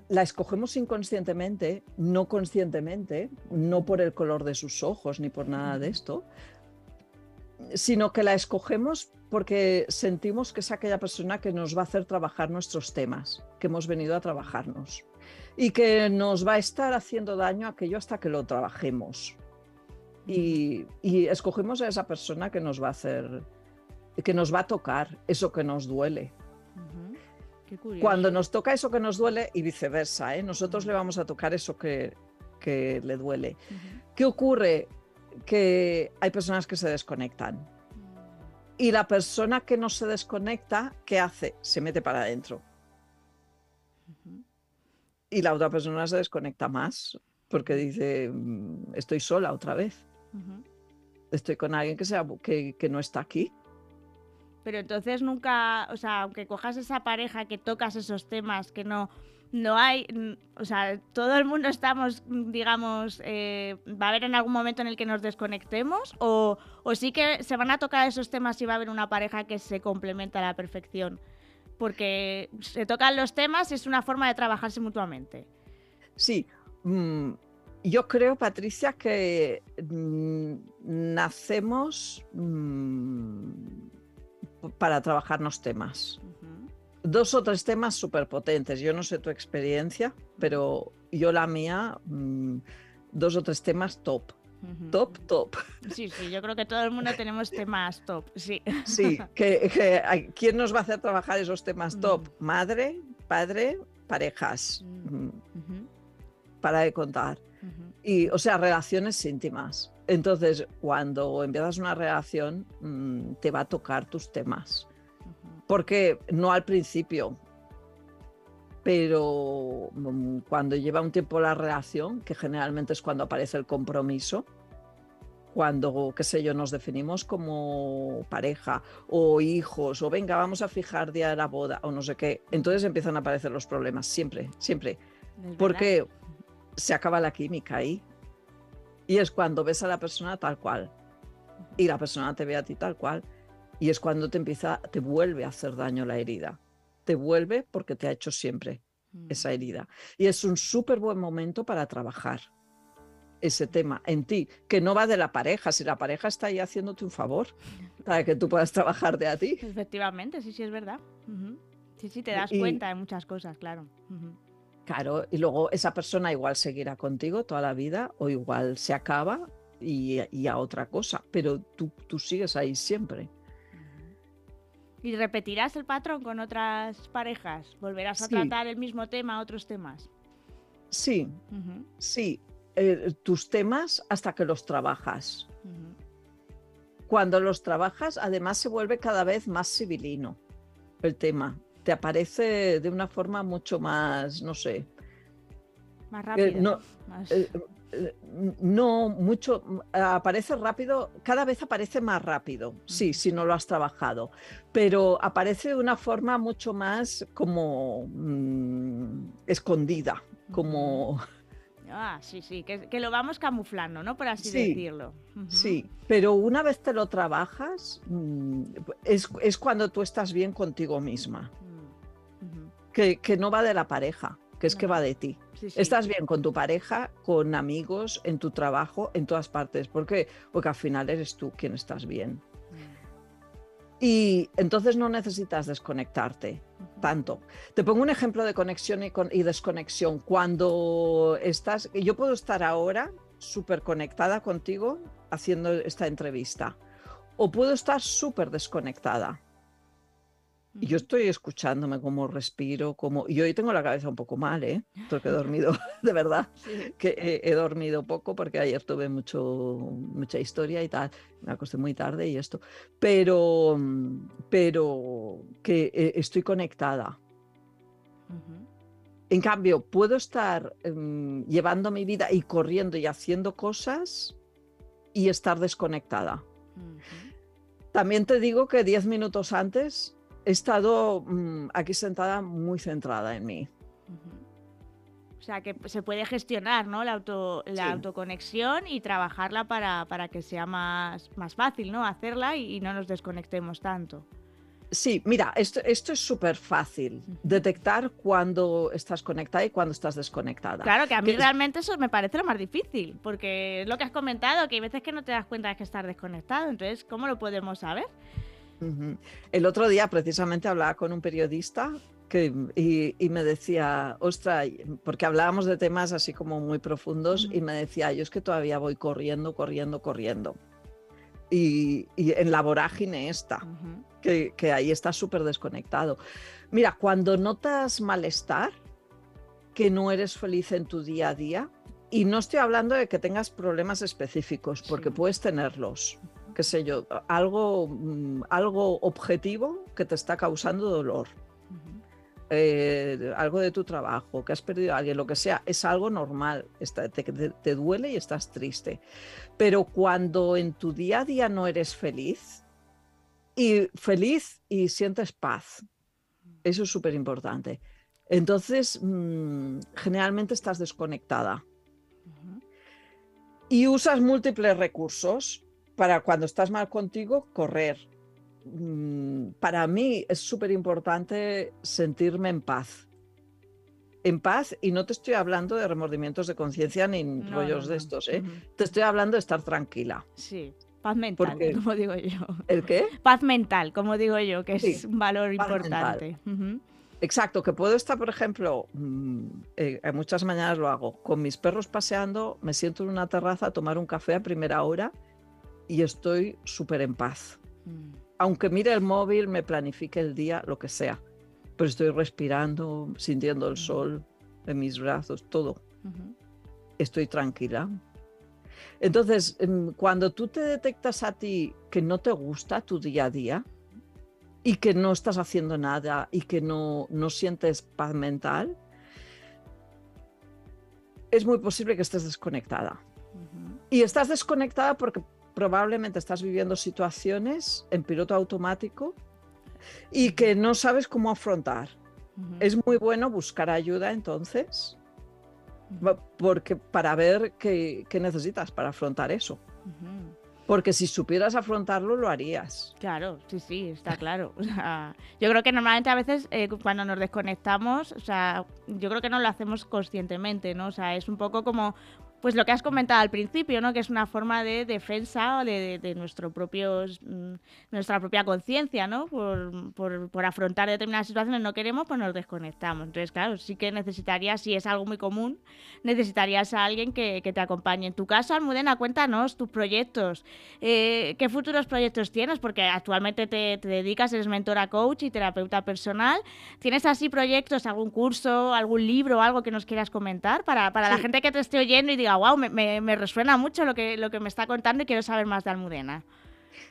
S8: la escogemos inconscientemente, no conscientemente, no por el color de sus ojos ni por nada de esto, sino que la escogemos porque sentimos que es aquella persona que nos va a hacer trabajar nuestros temas, que hemos venido a trabajarnos y que nos va a estar haciendo daño aquello hasta que lo trabajemos. Y, y escogemos a esa persona que nos va a hacer, que nos va a tocar eso que nos duele. Cuando nos toca eso que nos duele y viceversa, ¿eh? nosotros le vamos a tocar eso que, que le duele. ¿Qué ocurre? Que hay personas que se desconectan. Y la persona que no se desconecta, ¿qué hace? Se mete para adentro. Y la otra persona se desconecta más porque dice, mm, estoy sola otra vez. Estoy con alguien que, sea, que, que no está aquí.
S2: Pero entonces nunca, o sea, aunque cojas esa pareja que tocas esos temas, que no, no hay, o sea, todo el mundo estamos, digamos, eh, va a haber en algún momento en el que nos desconectemos o, o, sí que se van a tocar esos temas y va a haber una pareja que se complementa a la perfección. Porque se tocan los temas y es una forma de trabajarse mutuamente.
S8: Sí, mm, yo creo, Patricia, que mm, nacemos... Mm, para trabajarnos temas. Dos o tres temas súper potentes. Yo no sé tu experiencia, pero yo la mía, mm, dos o tres temas top. Top, top.
S2: Sí, sí, yo creo que todo el mundo tenemos temas top, sí.
S8: Sí, que, ¿quién nos va a hacer trabajar esos temas top? Madre, padre, parejas. Mm. Para de contar. Y, o sea, relaciones íntimas. Entonces, cuando empiezas una relación, mm, te va a tocar tus temas. Porque no al principio, pero mm, cuando lleva un tiempo la relación, que generalmente es cuando aparece el compromiso, cuando, qué sé yo, nos definimos como pareja o hijos, o venga, vamos a fijar día de la boda, o no sé qué, entonces empiezan a aparecer los problemas, siempre, siempre. Porque se acaba la química ahí. Y es cuando ves a la persona tal cual. Y la persona te ve a ti tal cual. Y es cuando te empieza, te vuelve a hacer daño la herida. Te vuelve porque te ha hecho siempre esa mm. herida. Y es un súper buen momento para trabajar ese tema en ti, que no va de la pareja, si la pareja está ahí haciéndote un favor para que tú puedas trabajar de a ti.
S2: Efectivamente, sí, sí, es verdad. Sí, sí, te das cuenta de muchas cosas, claro.
S8: Claro, y luego esa persona igual seguirá contigo toda la vida o igual se acaba y, a otra cosa, pero tú, tú sigues ahí siempre.
S2: ¿Y repetirás el patrón con otras parejas? ¿Volverás a tratar el mismo tema, otros temas?
S8: Sí, sí. Eh, tus temas hasta que los trabajas. Cuando los trabajas, además se vuelve cada vez más civilino el tema te aparece de una forma mucho más, no sé.
S2: Más eh, rápido.
S8: Eh, eh, no, mucho, aparece rápido, cada vez aparece más rápido, sí, si no lo has trabajado, pero aparece de una forma mucho más como mm, escondida, como...
S2: Ah, sí, sí, que, lo vamos camuflando, ¿no? Por así decirlo.
S8: Sí, pero una vez te lo trabajas, mm, es, es, cuando tú estás bien contigo misma. Que, no va de la pareja, que es que va de ti. Estás bien con tu pareja, con amigos, en tu trabajo, en todas partes. ¿Por qué? Porque al final eres tú quien estás bien. Mm. Y entonces no necesitas desconectarte tanto. Te pongo un ejemplo de conexión y, y desconexión. Cuando estás, yo puedo estar ahora súper conectada contigo haciendo esta entrevista o puedo estar súper desconectada y yo estoy escuchándome cómo respiro, como... Y hoy tengo la cabeza un poco mal, ¿eh? Porque he dormido, de verdad, que he, dormido poco porque ayer tuve mucho, mucha historia y tal. Me acosté muy tarde y esto. Pero, pero que eh, estoy conectada. En cambio, puedo estar em, llevando mi vida y corriendo y haciendo cosas y estar desconectada. También te digo que diez minutos antes he estado mm, aquí sentada muy centrada en mí.
S2: O sea, que se puede gestionar ¿no? la, auto, la autoconexión y trabajarla para, para, que sea más, más fácil, ¿no? Hacerla y, no nos desconectemos tanto.
S8: Sí, mira, esto, esto es súper fácil, detectar cuando estás conectada y cuando estás desconectada.
S2: Claro, que a mí realmente eso me parece lo más difícil, porque es lo que has comentado, que hay veces que no te das cuenta de que estás desconectado, entonces, ¿cómo lo podemos saber?
S8: El otro día precisamente hablaba con un periodista que, y, me decía, ostra, porque hablábamos de temas así como muy profundos y me decía, yo es que todavía voy corriendo, corriendo, corriendo. Y, en la vorágine esta, que, que, ahí estás súper desconectado. Mira, cuando notas malestar, que no eres feliz en tu día a día, y no estoy hablando de que tengas problemas específicos, porque puedes tenerlos, qué sé yo, algo, mm, algo objetivo que te está causando dolor. Eh, algo de tu trabajo, que has perdido a alguien, lo que sea, es algo normal, te, te, duele y estás triste. Pero cuando en tu día a día no eres feliz, y feliz y sientes paz, eso es súper importante. Entonces, mm, generalmente estás desconectada. Y usas múltiples recursos para cuando estás mal contigo, correr, Mm, para mí es súper importante sentirme en paz. En paz, y no te estoy hablando de remordimientos de conciencia ni rollos de estos, ¿eh? te estoy hablando de estar tranquila.
S2: Sí, paz mental, como digo yo.
S8: ¿El qué?
S2: Paz mental, como digo yo, que es un valor importante.
S8: Exacto, que puedo estar, por ejemplo, mm, eh, muchas mañanas lo hago, con mis perros paseando, me siento en una terraza a tomar un café a primera hora y estoy súper en paz. Mm aunque mire el móvil, me planifique el día, lo que sea. Pero estoy respirando, sintiendo el sol en mis brazos, todo. Estoy tranquila. Entonces, em, cuando tú te detectas a ti que no te gusta tu día a día y que no estás haciendo nada y que no, no sientes paz mental, es muy posible que estés desconectada. Y estás desconectada porque probablemente estás viviendo situaciones en piloto automático y que no sabes cómo afrontar. Es muy bueno buscar ayuda entonces, porque para ver qué, necesitas para afrontar eso. Porque si supieras afrontarlo, lo harías.
S2: Claro, sí, sí, está claro. yo creo que normalmente a veces eh, cuando nos desconectamos, o sea, yo creo que no lo hacemos conscientemente, ¿no? O sea, es un poco como pues lo que has comentado al principio, ¿no? Que es una forma de defensa de, de, nuestro propios, mm, nuestra propia conciencia, ¿no? Por, por, afrontar determinadas situaciones no queremos, pues nos desconectamos. Entonces, claro, sí que necesitarías, si es algo muy común, necesitarías a alguien que, te acompañe. En tu caso, Almudena, cuéntanos tus proyectos. Eh, ¿Qué futuros proyectos tienes? Porque actualmente te, te, dedicas, eres mentora coach y terapeuta personal. ¿Tienes así proyectos, algún curso, algún libro, algo que nos quieras comentar para, para la gente que te esté oyendo y diga, wow, me, resuena mucho lo que, lo que me está contando y quiero saber más de Almudena.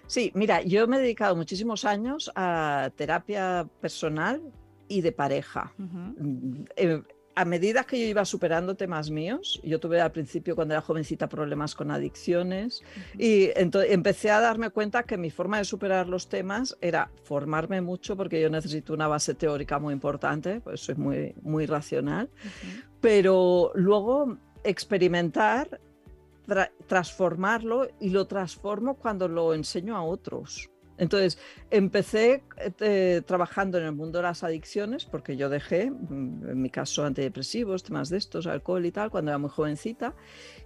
S8: Sí, mira, yo me he dedicado muchísimos años a terapia personal y de pareja. Mm, eh, a medida que yo iba superando temas míos, yo tuve al principio cuando era jovencita problemas con adicciones y empecé a darme cuenta que mi forma de superar los temas era formarme mucho porque yo necesito una base teórica muy importante, pues soy muy, muy racional, pero luego experimentar, transformarlo y lo transformo cuando lo enseño a otros. Entonces, empecé eh, trabajando en el mundo de las adicciones, porque yo dejé, mm, en mi caso, antidepresivos, temas de estos, alcohol y tal, cuando era muy jovencita.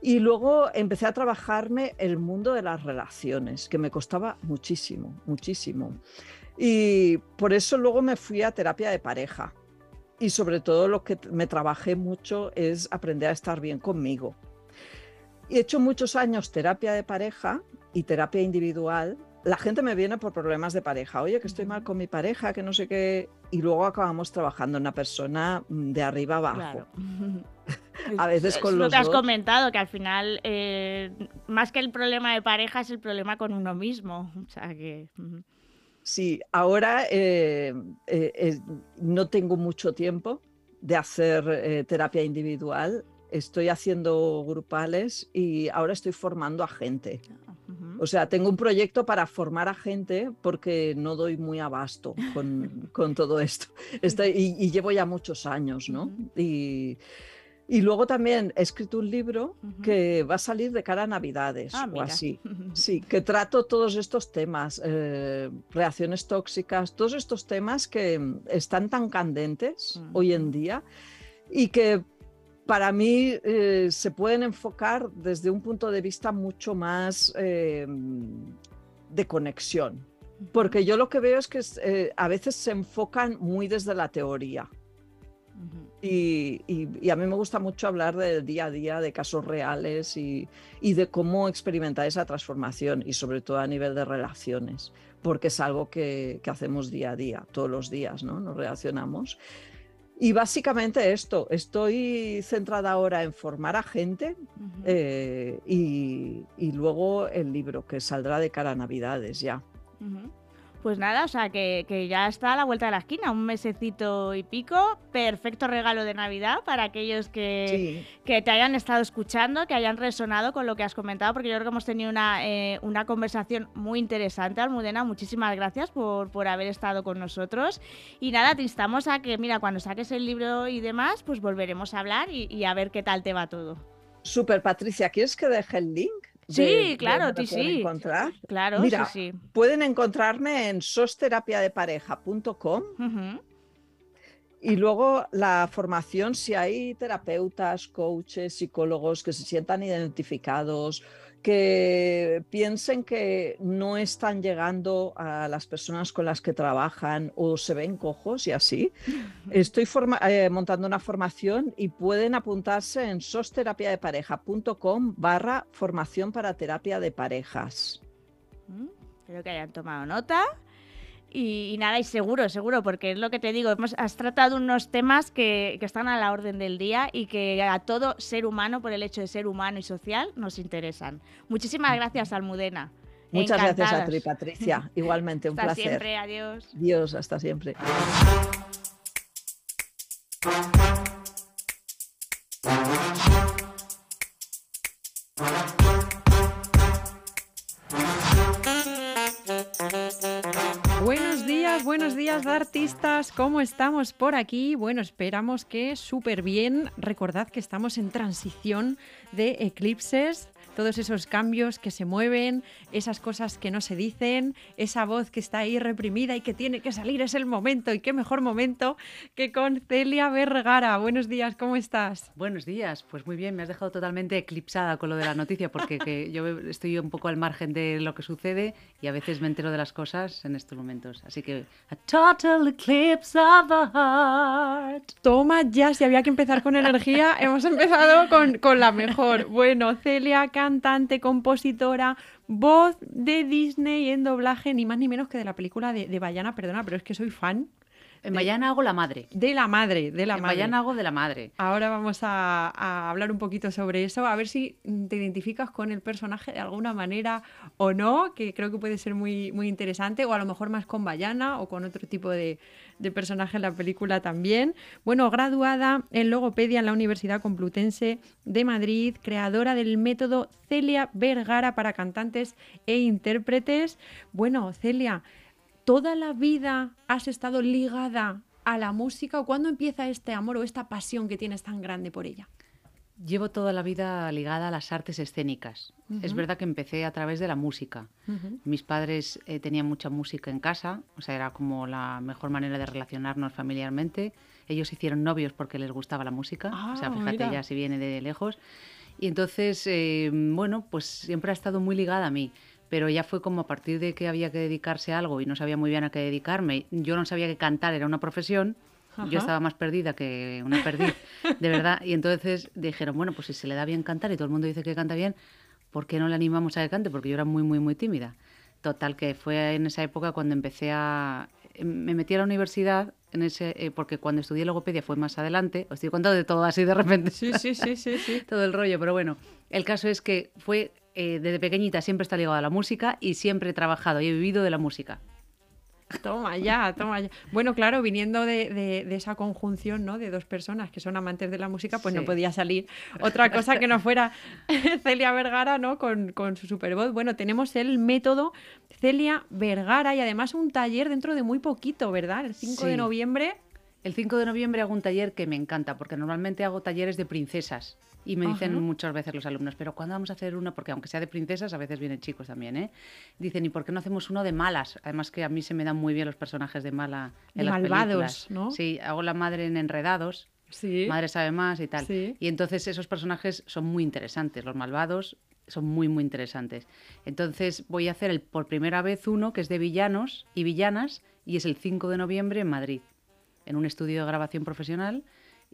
S8: Y luego empecé a trabajarme el mundo de las relaciones, que me costaba muchísimo, muchísimo. Y por eso luego me fui a terapia de pareja, y sobre todo lo que me trabajé mucho es aprender a estar bien conmigo. He hecho muchos años terapia de pareja y terapia individual. La gente me viene por problemas de pareja. Oye, que estoy mal con mi pareja, que no sé qué. Y luego acabamos trabajando en una persona mm, de arriba abajo.
S2: a veces con los lo que has comentado, que al final, eh, más que el problema de pareja, es el problema con uno mismo. O sea que.
S8: Sí, ahora eh, eh, no tengo mucho tiempo de hacer eh, terapia individual. Estoy haciendo grupales y ahora estoy formando a gente. Ah, o sea, tengo un proyecto para formar a gente porque no doy muy abasto con, todo esto. y, llevo ya muchos años, ¿no? Y y luego también he escrito un libro que va a salir de cara a Navidades ah, o así. Sí, que trato todos estos temas, eh, reacciones tóxicas, todos estos temas que están tan candentes hoy en día y que para mí eh, se pueden enfocar desde un punto de vista mucho más eh, de conexión. Porque yo lo que veo es que a veces se enfocan muy desde la teoría. Y, a mí me gusta mucho hablar del día a día, de casos reales y, de cómo experimentar esa transformación y sobre todo a nivel de relaciones, porque es algo que, hacemos día a día, todos los días, ¿no? Nos relacionamos. Y básicamente esto, estoy centrada ahora en formar a gente eh, y, luego el libro que saldrá de cara a Navidades ya.
S2: Pues nada, o sea, que, ya está a la vuelta de la esquina, un mesecito y pico, perfecto regalo de Navidad para aquellos que, que te hayan estado escuchando, que hayan resonado con lo que has comentado, porque yo creo que hemos tenido una, eh, una conversación muy interesante, Almudena, muchísimas gracias por, por haber estado con nosotros. Y nada, te instamos a que, mira, cuando saques el libro y demás, pues volveremos a hablar y, y a ver qué tal te va todo.
S8: Super, Patricia, ¿quieres que deje el link?
S2: Sí, claro, sí,
S8: sí. Encontrar.
S2: Claro,
S8: Mira,
S2: sí, sí.
S8: Pueden encontrarme en sosterapiadepareja.com. Y luego la formación, si hay terapeutas, coaches, psicólogos que se sientan identificados que piensen que no están llegando a las personas con las que trabajan o se ven cojos y así. Estoy eh, montando una formación y pueden apuntarse en sosterapiadepareja.com barra formación para terapia de parejas.
S2: Mm, espero que hayan tomado nota. Y, nada, y seguro, seguro, porque es lo que te digo, hemos, has tratado unos temas que, están a la orden del día y que a todo ser humano, por el hecho de ser humano y social, nos interesan. Muchísimas gracias, Almudena.
S8: Muchas gracias a ti, Patricia. Igualmente, un
S2: hasta
S8: placer.
S2: siempre, adiós.
S8: Dios, hasta siempre.
S3: Buenos días, artistas. ¿Cómo estamos por aquí? Bueno, esperamos que súper bien. Recordad que estamos en transición de eclipses todos esos cambios que se mueven, esas cosas que no se dicen, esa voz que está ahí reprimida y que tiene que salir, es el momento. Y qué mejor momento que con Celia Vergara. Buenos días, ¿cómo estás?
S9: Buenos días, pues muy bien, me has dejado totalmente eclipsada con lo de la noticia porque yo estoy un poco al margen de lo que sucede y a veces me entero de las cosas en estos momentos. Así que, a total eclipse of the heart.
S3: Toma ya, si había que empezar con energía, hemos empezado con, con la mejor. Bueno, Celia, cantante, compositora, voz de Disney en doblaje, ni más ni menos que de la película de, de Bayana, perdona, pero es que soy fan.
S9: En Bayana hago la madre.
S3: De la madre, de la
S9: en
S3: madre.
S9: Bayana hago de la madre.
S3: Ahora vamos a, a, hablar un poquito sobre eso, a ver si te identificas con el personaje de alguna manera o no, que creo que puede ser muy, muy interesante, o a lo mejor más con Bayana o con otro tipo de, de personaje en la película también. Bueno, graduada en logopedia en la Universidad Complutense de Madrid, creadora del método Celia Vergara para cantantes e intérpretes. Bueno, Celia, ¿toda la vida has estado ligada a la música o cuándo empieza este amor o esta pasión que tienes tan grande por ella?
S9: Llevo toda la vida ligada a las artes escénicas. Es verdad que empecé a través de la música. Mis padres eh, tenían mucha música en casa, o sea, era como la mejor manera de relacionarnos familiarmente. Ellos hicieron novios porque les gustaba la música, o sea, ah, fíjate ya si viene de lejos. Y entonces, eh, bueno, pues siempre ha estado muy ligada a mí pero ya fue como a partir de que había que dedicarse a algo y no sabía muy bien a qué dedicarme. Yo no sabía que cantar era una profesión, yo estaba más perdida que una perdiz, de verdad. Y entonces dijeron, bueno, pues si se le da bien cantar y todo el mundo dice que canta bien, ¿por qué no le animamos a que cante? Porque yo era muy, muy, muy tímida. Total, que fue en esa época cuando empecé a... Me metí a la universidad, en ese, eh, porque cuando estudié logopedia fue más adelante. Os estoy contando de todo así de repente.
S3: Sí, sí, sí, sí, sí.
S9: todo el rollo, pero bueno, el caso es que fue eh, desde pequeñita siempre está ligado a la música y siempre he trabajado y he vivido de la música.
S3: Toma ya, toma ya. Bueno, claro, viniendo de, esa conjunción, ¿no? De dos personas que son amantes de la música, pues no podía salir otra cosa que no fuera Celia Vergara, ¿no? Con, con su supervoz. Bueno, tenemos el método Celia Vergara y además un taller dentro de muy poquito, ¿verdad? El 5 de noviembre.
S9: El 5 de noviembre hago un taller que me encanta, porque normalmente hago talleres de princesas. Y me dicen muchas veces los alumnos, pero ¿cuándo vamos a hacer uno? Porque aunque sea de princesas, a veces vienen chicos también, ¿eh? Dicen, ¿y por qué no hacemos uno de malas? Además que a mí se me dan muy bien los personajes de mala en las
S3: malvados,
S9: ¿no? Sí, hago la madre en Enredados, sí. Madre sabe más y tal. Y entonces esos personajes son muy interesantes. Los malvados son muy, muy interesantes. Entonces voy a hacer el, por primera vez uno que es de villanos y villanas y es el 5 de noviembre en Madrid, en un estudio de grabación profesional.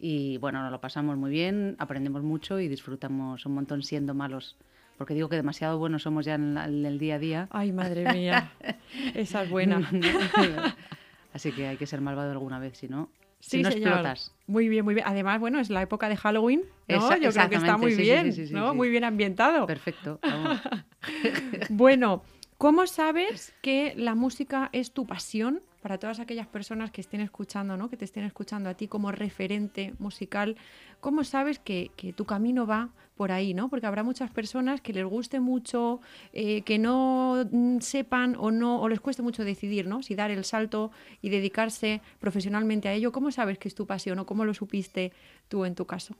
S9: Y bueno, nos lo pasamos muy bien, aprendemos mucho y disfrutamos un montón siendo malos. Porque digo que demasiado buenos somos ya en, en el día a día.
S3: Ay, madre mía. Esa es buena.
S9: Así que hay que ser malvado alguna vez, si no,
S3: Sí,
S9: si no
S3: señor.
S9: explotas.
S3: Muy bien, muy bien. Además, bueno, es la época de Halloween, ¿no?
S9: Esa-
S3: Yo creo que está muy
S9: sí,
S3: bien,
S9: sí,
S3: ¿no? Muy bien ambientado.
S9: Perfecto.
S3: Bueno, ¿cómo sabes que la música es tu pasión? Para todas aquellas personas que estén escuchando, ¿no? Que te estén escuchando a ti como referente musical, ¿cómo sabes que, que tu camino va por ahí, ¿no? Porque habrá muchas personas que les guste mucho, eh, que no mm, sepan o no, o les cueste mucho decidir, ¿no? Si dar el salto y dedicarse profesionalmente a ello. ¿Cómo sabes que es tu pasión o cómo lo supiste tú en tu caso?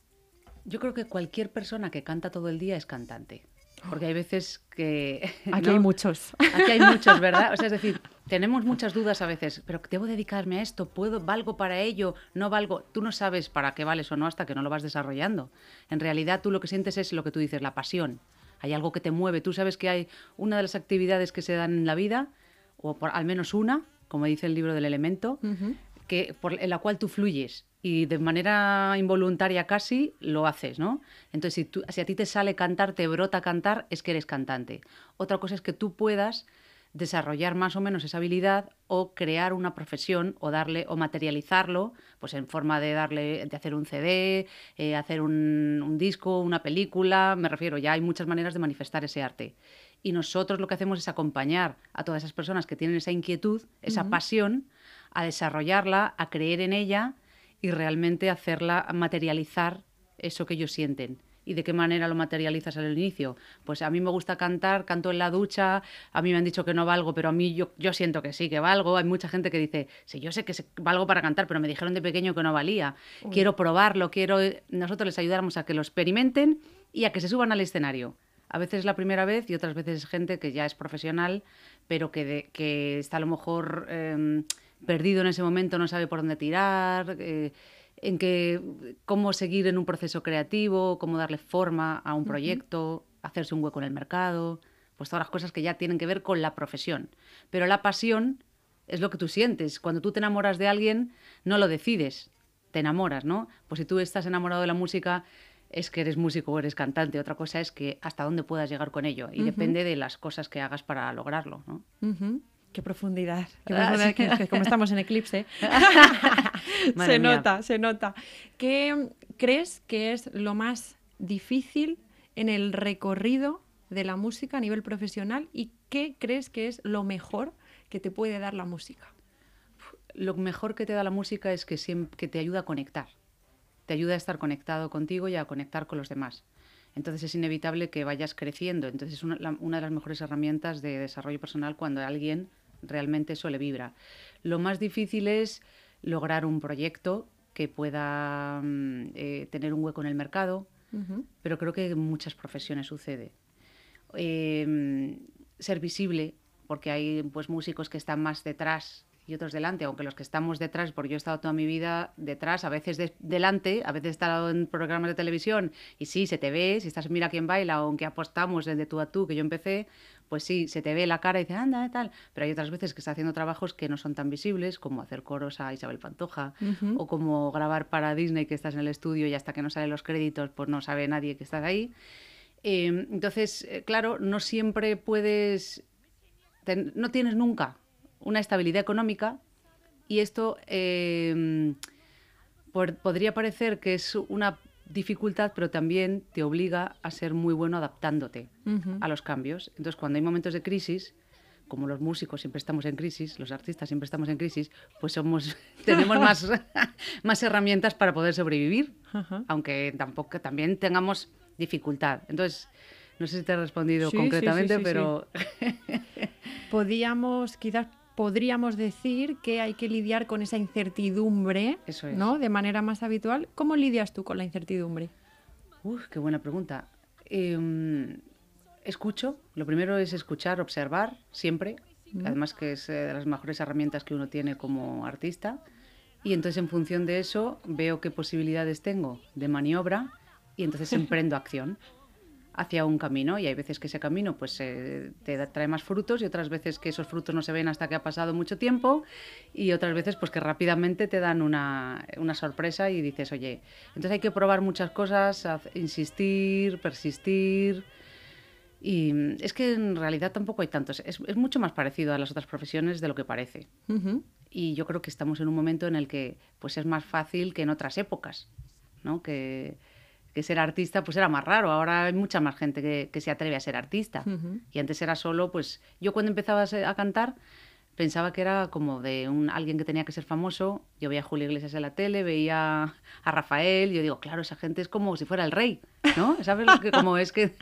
S9: Yo creo que cualquier persona que canta todo el día es cantante. Porque hay veces que...
S3: Aquí
S9: ¿no?
S3: hay muchos.
S9: Aquí hay muchos, ¿verdad? O sea, es decir, tenemos muchas dudas a veces, pero debo dedicarme a esto, puedo, valgo para ello, no valgo. Tú no sabes para qué vales o no hasta que no lo vas desarrollando. En realidad, tú lo que sientes es lo que tú dices, la pasión. Hay algo que te mueve. Tú sabes que hay una de las actividades que se dan en la vida, o por, al menos una, como dice el libro del elemento, que, por, en la cual tú fluyes y de manera involuntaria casi lo haces, ¿no? Entonces, si, tú- si a ti te sale cantar, te brota cantar, es que eres cantante. Otra cosa es que tú puedas desarrollar más o menos esa habilidad o crear una profesión o darle o materializarlo pues en forma de darle de hacer un CD eh, hacer un, un disco una película. Me refiero ya hay muchas maneras de manifestar ese arte. Y nosotros lo que hacemos es acompañar a todas esas personas que tienen esa inquietud esa pasión a desarrollarla a creer en ella y realmente hacerla materializar eso que ellos sienten. ¿Y de qué manera lo materializas al inicio? Pues a mí me gusta cantar, canto en la ducha, a mí me han dicho que no valgo, pero a mí yo, yo siento que sí, que valgo. Hay mucha gente que dice, sí, yo sé que valgo para cantar, pero me dijeron de pequeño que no valía. Quiero probarlo, quiero... Nosotros les ayudamos a que lo experimenten y a que se suban al escenario. A veces es la primera vez y otras veces es gente que ya es profesional, pero que, de- que está a lo mejor em, perdido en ese momento, no sabe por dónde tirar, eh, en que cómo seguir en un proceso creativo, cómo darle forma a un proyecto, hacerse un hueco en el mercado, pues todas las cosas que ya tienen que ver con la profesión. Pero la pasión es lo que tú sientes. Cuando tú te enamoras de alguien, no lo decides, te enamoras, ¿no? Pues si tú estás enamorado de la música, es que eres músico o eres cantante. Otra cosa es que hasta dónde puedas llegar con ello. Y depende de las cosas que hagas para lograrlo, ¿no?
S3: Ujú. Qué profundidad. Qué
S9: Ah,
S3: profundidad,
S9: sí.
S3: que- que como estamos en eclipse. Se
S9: mía.
S3: nota, se nota. ¿Qué crees que es lo más difícil en el recorrido de la música a nivel profesional y qué crees que es lo mejor que te puede dar la música?
S9: lo mejor que te da la música es que, siem- que te ayuda a conectar. Te ayuda a estar conectado contigo y a conectar con los demás. Entonces es inevitable que vayas creciendo. Entonces es una, la- una de las mejores herramientas de desarrollo personal cuando alguien realmente eso le vibra. Lo más difícil es lograr un proyecto que pueda mm, eh, tener un hueco en el mercado, pero creo que en muchas profesiones sucede. Eh, ser visible, porque hay pues músicos que están más detrás y otros delante, aunque los que estamos detrás, porque yo he estado toda mi vida detrás, a veces de- delante, a veces he estado en programas de televisión y sí, se te ve, si estás Mira quién baila, aunque apostamos el de tú a tú, que yo empecé, pues sí, se te ve la cara y dices, anda, tal, pero hay otras veces que estás haciendo trabajos que no son tan visibles, como hacer coros a Isabel Pantoja, o como grabar para Disney que estás en el estudio y hasta que no salen los créditos, pues no sabe nadie que estás ahí. Eh, entonces, eh, claro, no siempre puedes, ten- no tienes nunca una estabilidad económica y esto eh, por- podría parecer que es una dificultad, pero también te obliga a ser muy bueno adaptándote
S3: Ujú.
S9: a los cambios. Entonces, cuando hay momentos de crisis, como los músicos siempre estamos en crisis, los artistas siempre estamos en crisis, pues somos, tenemos más, más herramientas para poder sobrevivir,
S3: Ajá.
S9: aunque tampoco también tengamos dificultad. Entonces, no sé si te he respondido
S3: sí,
S9: concretamente,
S3: sí, sí.
S9: pero
S3: Podíamos, quizás podríamos decir que hay que lidiar con esa incertidumbre,
S9: Eso es.
S3: ¿no? De manera más habitual. ¿Cómo lidias tú con la incertidumbre?
S9: Uf, qué buena pregunta. Em, escucho. Lo primero es escuchar, observar, siempre. Además que es eh, de las mejores herramientas que uno tiene como artista. Y entonces en función de eso veo qué posibilidades tengo de maniobra y entonces emprendo acción. Hacia un camino y hay veces que ese camino pues eh, te trae más frutos y otras veces que esos frutos no se ven hasta que ha pasado mucho tiempo y otras veces pues que rápidamente te dan una, una sorpresa y dices, oye, entonces hay que probar muchas cosas, insistir, persistir y mm, es que en realidad tampoco hay tantos, es, es mucho más parecido a las otras profesiones de lo que parece. Y yo creo que estamos en un momento en el que pues es más fácil que en otras épocas, ¿no? Que, que ser artista pues era más raro. Ahora hay mucha más gente que, se atreve a ser artista. Y antes era solo, pues yo cuando empezaba a, cantar pensaba que era como de un, alguien que tenía que ser famoso. Yo veía a Julio Iglesias en la tele, veía a Rafael, yo digo, claro, esa gente es como si fuera el rey, ¿no? ¿Sabes lo que como es que,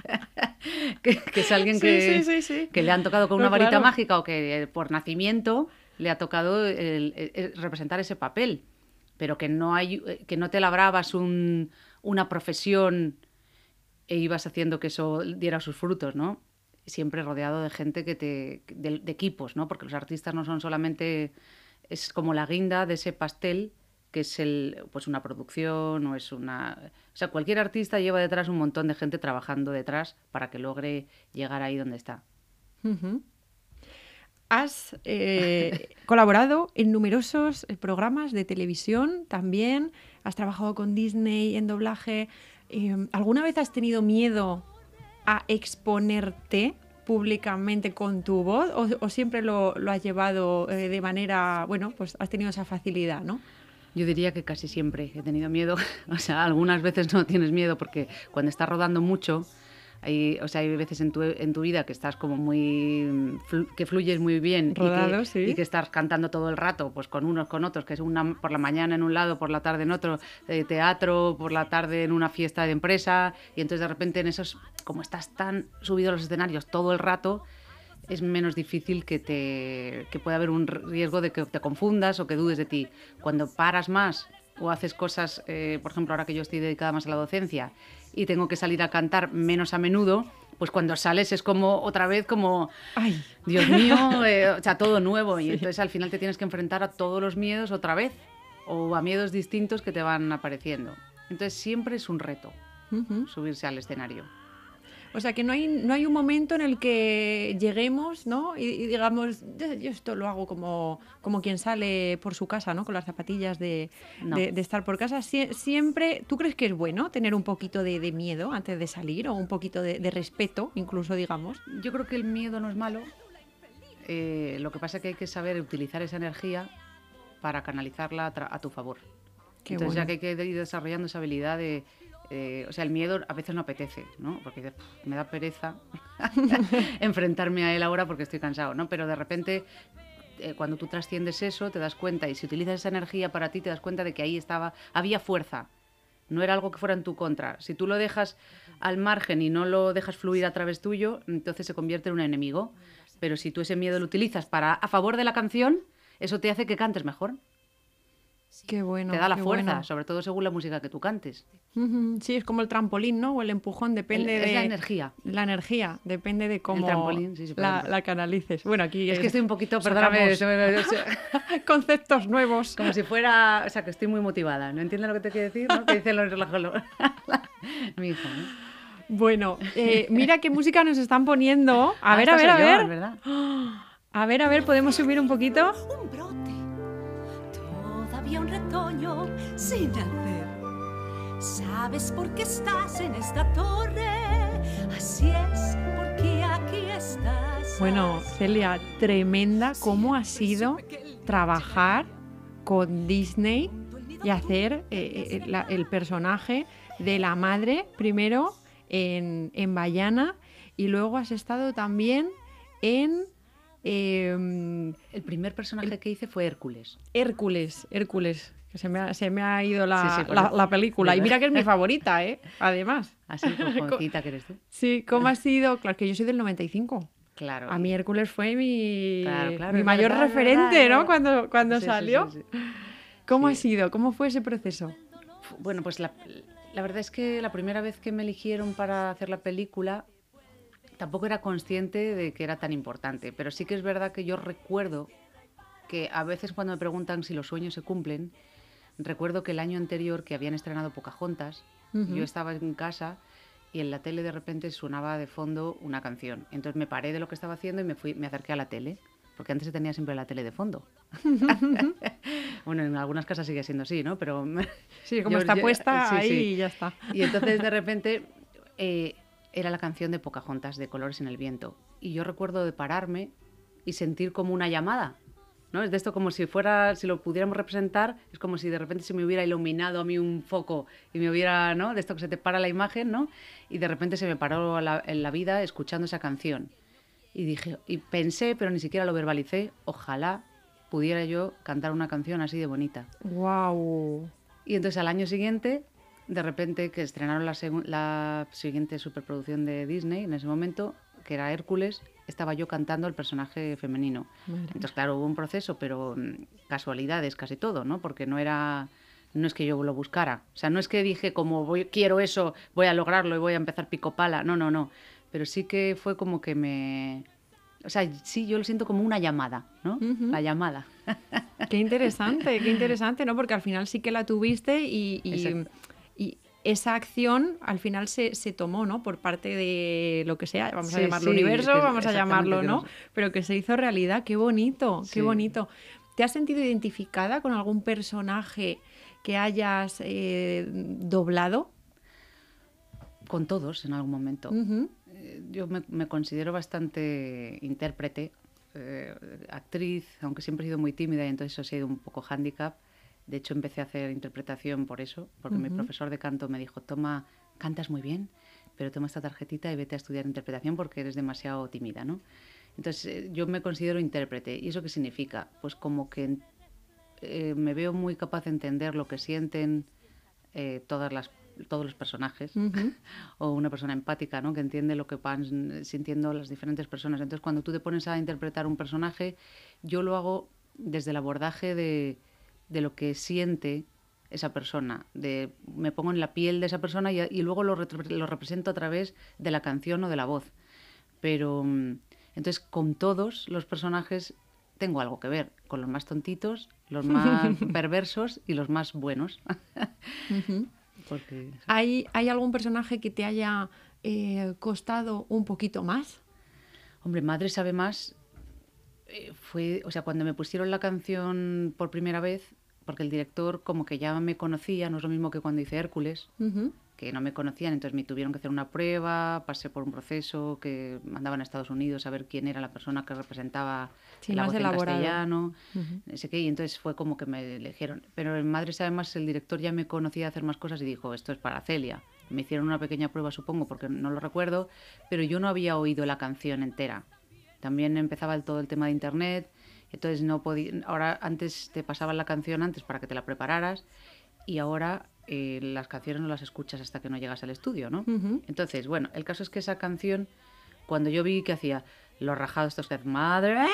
S9: que, es alguien que, que le han tocado con una varita mágica o que por nacimiento le ha tocado representar ese papel, pero que no, hay, que no te labrabas un una profesión e ibas haciendo que eso diera sus frutos, ¿no? Siempre rodeado de gente que te. de, equipos, ¿no? Porque los artistas no son solamente. es como la guinda de ese pastel que es el, pues una producción o es una... O sea, cualquier artista lleva detrás un montón de gente trabajando detrás para que logre llegar ahí donde está.
S3: Has eh, colaborado en numerosos eh, programas de televisión también, has trabajado con Disney en doblaje. Eh, ¿Alguna vez has tenido miedo a exponerte públicamente con tu voz o, siempre lo, has llevado de manera, bueno, pues has tenido esa facilidad, ¿no?
S9: Yo diría que casi siempre he tenido miedo. O sea, algunas veces no tienes miedo porque cuando estás rodando mucho, hay, o sea, hay veces en tu, en tu vida que estás como muy. que fluyes muy bien y, que, estás cantando todo el rato, pues con unos, con otros, que es una por la mañana en un lado, por la tarde en otro, de teatro, por la tarde en una fiesta de empresa, y entonces de repente en esos. como estás tan subido a los escenarios todo el rato, es menos difícil que, te, que pueda haber un riesgo de que te confundas o que dudes de ti. Cuando paras más o haces cosas, eh, por ejemplo, ahora que yo estoy dedicada más a la docencia y tengo que salir a cantar menos a menudo, pues cuando sales es como otra vez como, ay, Dios mío, eh, o sea, todo nuevo. Y entonces al final te tienes que enfrentar a todos los miedos otra vez o a miedos distintos que te van apareciendo. Entonces siempre es un reto subirse al escenario.
S3: O sea, que no hay, no hay un momento en el que lleguemos, ¿no? Y, digamos, yo esto lo hago como, como quien sale por su casa, ¿no? Con las zapatillas de, de, estar por casa. siempre, ¿tú crees que es bueno tener un poquito de, de miedo antes de salir o un poquito de, respeto, incluso, digamos?
S9: Yo creo que el miedo no es malo. Eh, lo que pasa es que hay que saber utilizar esa energía para canalizarla a, tu favor. Entonces ya que hay que ir desarrollando esa habilidad de eh, o sea, el miedo a veces no apetece, ¿no? Porque me da pereza enfrentarme a él ahora porque estoy cansado, ¿no? Pero de repente, eh, cuando tú trasciendes eso, te das cuenta y si utilizas esa energía para ti, te das cuenta de que ahí estaba, había fuerza. No era algo que fuera en tu contra. Si tú lo dejas al margen y no lo dejas fluir a través tuyo, entonces se convierte en un enemigo. Pero si tú ese miedo lo utilizas para a favor de la canción, eso te hace que cantes mejor.
S3: Qué bueno.
S9: Te da la fuerza, sobre todo según la música que tú cantes.
S3: Sí, es como el trampolín, ¿no? O el empujón, depende de.
S9: la energía.
S3: La energía, depende de cómo la, canalices. Bueno, aquí.
S9: Es, que estoy un poquito, perdóname,
S3: conceptos nuevos.
S9: Como si fuera. O sea, que estoy muy motivada. ¿No entiendes lo que te quiero decir? ¿no? Que dice lo, mi hijo,
S3: Bueno, eh, mira qué música nos están poniendo. A ah, ver, a ver, a ver. A ver, a ver, ¿podemos subir un poquito? Un brote un retoño sin nacer. ¿Sabes por qué estás en esta torre? Así es, porque aquí estás. Bueno, Celia, tremenda cómo ha sido trabajar con Disney y hacer eh, eh, el personaje de la madre primero en, en Bayana y luego has estado también en
S9: Em, el primer personaje que hice fue Hércules.
S3: Hércules, Hércules. Que se me ha, se me ha ido la, la, película. Y mira que es mi favorita, ¿eh? Además.
S9: Así, jovencita que eres tú.
S3: Sí, ¿cómo ha sido? Claro, que yo soy del 95.
S9: Claro.
S3: A mí Hércules fue mi, mi mayor referente, ¿no? Cuando, cuando salió. ¿Cómo ha sido? ¿Cómo fue ese proceso?
S9: Bueno, pues la, la verdad es que la primera vez que me eligieron para hacer la película tampoco era consciente de que era tan importante, pero sí que es verdad que yo recuerdo que a veces cuando me preguntan si los sueños se cumplen, recuerdo que el año anterior que habían estrenado Pocahontas, yo estaba en casa y en la tele de repente sonaba de fondo una canción. Entonces me paré de lo que estaba haciendo y me, fui, me acerqué a la tele, porque antes se tenía siempre la tele de fondo. bueno, en algunas casas sigue siendo así, ¿no? Pero
S3: sí, como está puesta ahí y ya está.
S9: Y entonces de repente eh, era la canción de Pocahontas, de Colores en el Viento. Y yo recuerdo de pararme y sentir como una llamada. ¿no? Es de esto como si fuera, si lo pudiéramos representar, es como si de repente se me hubiera iluminado a mí un foco y me hubiera, ¿no? De esto que se te para la imagen, ¿no? Y de repente se me paró en la vida escuchando esa canción. Y dije, y pensé, pero ni siquiera lo verbalicé, ojalá pudiera yo cantar una canción así de bonita.
S3: ¡Wow!
S9: Y entonces al año siguiente, de repente que estrenaron la, la siguiente superproducción de Disney en ese momento, que era Hércules, estaba yo cantando el personaje femenino. Entonces, claro, hubo un proceso, pero mm, casualidades casi todo, ¿no? Porque no era no es que yo lo buscara. O sea, no es que dije como voy, quiero eso, voy a lograrlo y voy a empezar pico pala. No, no, no. Pero sí que fue como que me... O sea, sí, yo lo siento como una llamada, ¿no? La llamada.
S3: Qué interesante, qué interesante, ¿no? Porque al final sí que la tuviste y, esa acción al final se, tomó, ¿no? Por parte de lo que sea, vamos a llamarlo universo, vamos a llamarlo, ¿no? Pero que se hizo realidad, qué bonito, qué bonito. ¿Te has sentido identificada con algún personaje que hayas eh, doblado?
S9: Con todos en algún momento. Eh, yo me, considero bastante intérprete, eh, actriz, aunque siempre he sido muy tímida y entonces eso ha sido un poco hándicap de hecho, empecé a hacer interpretación por eso, porque mi profesor de canto me dijo, toma, cantas muy bien, pero toma esta tarjetita y vete a estudiar interpretación porque eres demasiado tímida, ¿no? Entonces, eh, yo me considero intérprete. ¿Y eso qué significa? Pues como que eh, me veo muy capaz de entender lo que sienten eh, todas las, todos los personajes, o una persona empática, ¿no? Que entiende lo que van sintiendo las diferentes personas. Entonces, cuando tú te pones a interpretar un personaje, yo lo hago desde el abordaje de de lo que siente esa persona, de me pongo en la piel de esa persona y, luego lo, lo, represento a través de la canción o de la voz. Pero mm, entonces con todos los personajes tengo algo que ver, con los más tontitos, los más perversos y los más buenos.
S3: ¿Hay, ¿Hay, algún personaje que te haya eh, costado un poquito más?
S9: Hombre, Madre sabe más. Eh, fue, o sea, cuando me pusieron la canción por primera vez, porque el director como que ya me conocía, no es lo mismo que cuando hice Hércules, que no me conocían, entonces me tuvieron que hacer una prueba, pasé por un proceso que mandaban a Estados Unidos a ver quién era la persona que representaba la voz en castellano, sé qué, y entonces fue como que me eligieron. Pero en Madres además el director ya me conocía hacer más cosas y dijo, esto es para Celia. Me hicieron una pequeña prueba, supongo, porque no lo recuerdo, pero yo no había oído la canción entera. También empezaba el, todo el tema de internet, entonces no podía, ahora antes te pasaban la canción antes para que te la prepararas y ahora eh, las canciones no las escuchas hasta que no llegas al estudio, ¿no? Entonces, bueno, el caso es que esa canción, cuando yo vi que hacía los rajados estos que madre,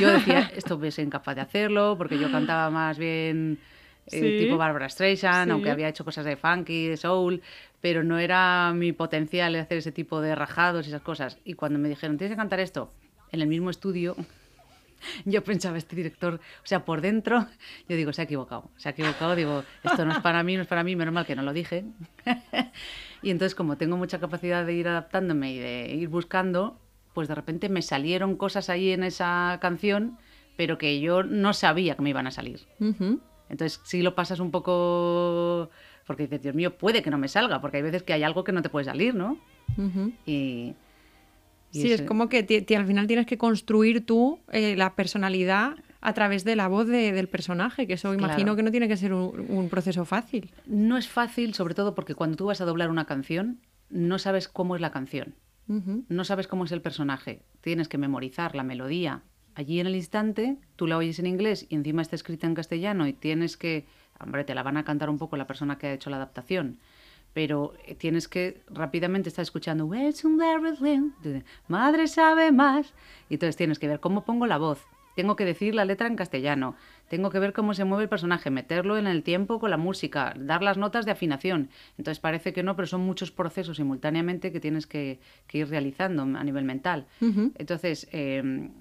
S9: yo decía, esto ser incapaz de hacerlo porque yo cantaba más bien eh, tipo Barbara Streisand, aunque había hecho cosas de funky, de soul, pero no era mi potencial de hacer ese tipo de rajados y esas cosas. Y cuando me dijeron, tienes que cantar esto en el mismo estudio, yo pensaba, este director, o sea, por dentro, yo digo, se ha equivocado, se ha equivocado, digo, esto no es para mí, no es para mí, menos mal que no lo dije. y entonces, como tengo mucha capacidad de ir adaptándome y de ir buscando, pues de repente me salieron cosas ahí en esa canción, pero que yo no sabía que me iban a salir. Entonces, sí lo pasas un poco, porque dices, Dios mío, puede que no me salga, porque hay veces que hay algo que no te puede salir, ¿no? Y
S3: sí, es como que al final tienes que construir tú eh, la personalidad a través de la voz del personaje, que eso imagino que no tiene que ser un, proceso fácil.
S9: No es fácil, sobre todo porque cuando tú vas a doblar una canción, no sabes cómo es la canción, no sabes cómo es el personaje, tienes que memorizar la melodía. Allí en el instante, tú la oyes en inglés y encima está escrita en castellano y tienes que, hombre, te la van a cantar un poco la persona que ha hecho la adaptación pero eh, tienes que rápidamente estar escuchando Madre sabe más. Y entonces tienes que ver cómo pongo la voz. Tengo que decir la letra en castellano. Tengo que ver cómo se mueve el personaje, meterlo en el tiempo con la música, dar las notas de afinación. Entonces parece que no, pero son muchos procesos simultáneamente que tienes que, ir realizando a nivel mental. Entonces, em,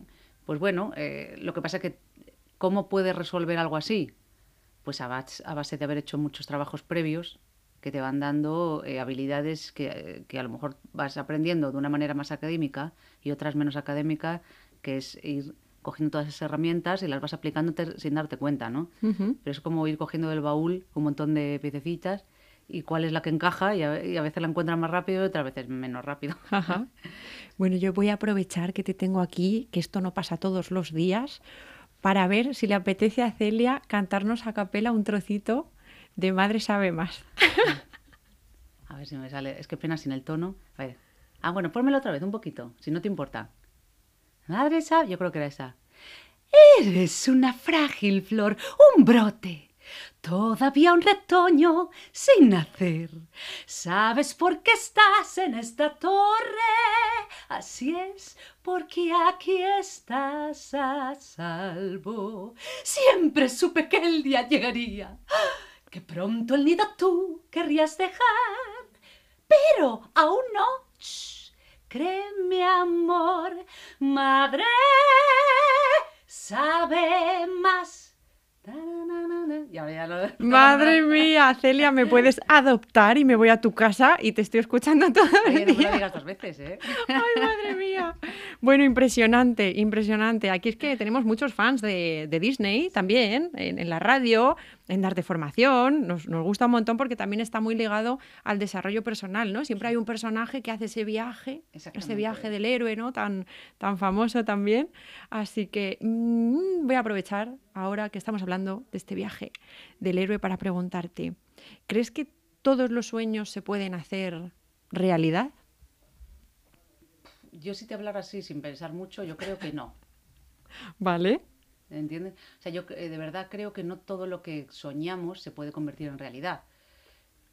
S9: pues bueno, eh, lo que pasa es que, ¿cómo puedes resolver algo así? Pues a base de haber hecho muchos trabajos previos que te van dando eh, habilidades que, que, a lo mejor vas aprendiendo de una manera más académica y otras menos académica, que es ir cogiendo todas esas herramientas y las vas aplicando sin darte cuenta, ¿no? Pero es como ir cogiendo del baúl un montón de piececitas y cuál es la que encaja y a, veces la encuentras más rápido y otras veces menos rápido.
S3: Bueno, yo voy a aprovechar que te tengo aquí, que esto no pasa todos los días, para ver si le apetece a Celia cantarnos a capela un trocito de Madre sabe más.
S9: a ver si me sale, es que pena sin el tono. Ah, bueno, pónmelo otra vez un poquito, si no te importa. Madre sabe, yo creo que era esa. Eres una frágil flor, un brote Todavía un retoño sin nacer. ¿Sabes por qué estás en esta torre? Así es, porque aquí estás a salvo. Siempre supe que el día llegaría, que pronto el nido tú querrías dejar. Pero aún no. créeme, amor, madre, sabe más
S3: Madre mía, Celia, ¿me puedes adoptar y me voy a tu casa y te estoy escuchando todo el
S9: día? No digas dos veces, ¿eh?
S3: Ay, madre mía. Bueno, impresionante, impresionante. Aquí es que tenemos muchos fans de, Disney también, en, la radio, en Darte Formación. Nos, nos, gusta un montón porque también está muy ligado al desarrollo personal, ¿no? Siempre hay un personaje que hace ese viaje, ese viaje del héroe, ¿no? Tan, tan famoso también. Así que mm, voy a aprovechar ahora que estamos hablando de este viaje del héroe para preguntarte, ¿crees que todos los sueños se pueden hacer realidad?
S9: Yo si te hablara así sin pensar mucho, yo creo que no.
S3: Vale.
S9: ¿Entiendes? O sea, yo eh, de verdad creo que no todo lo que soñamos se puede convertir en realidad.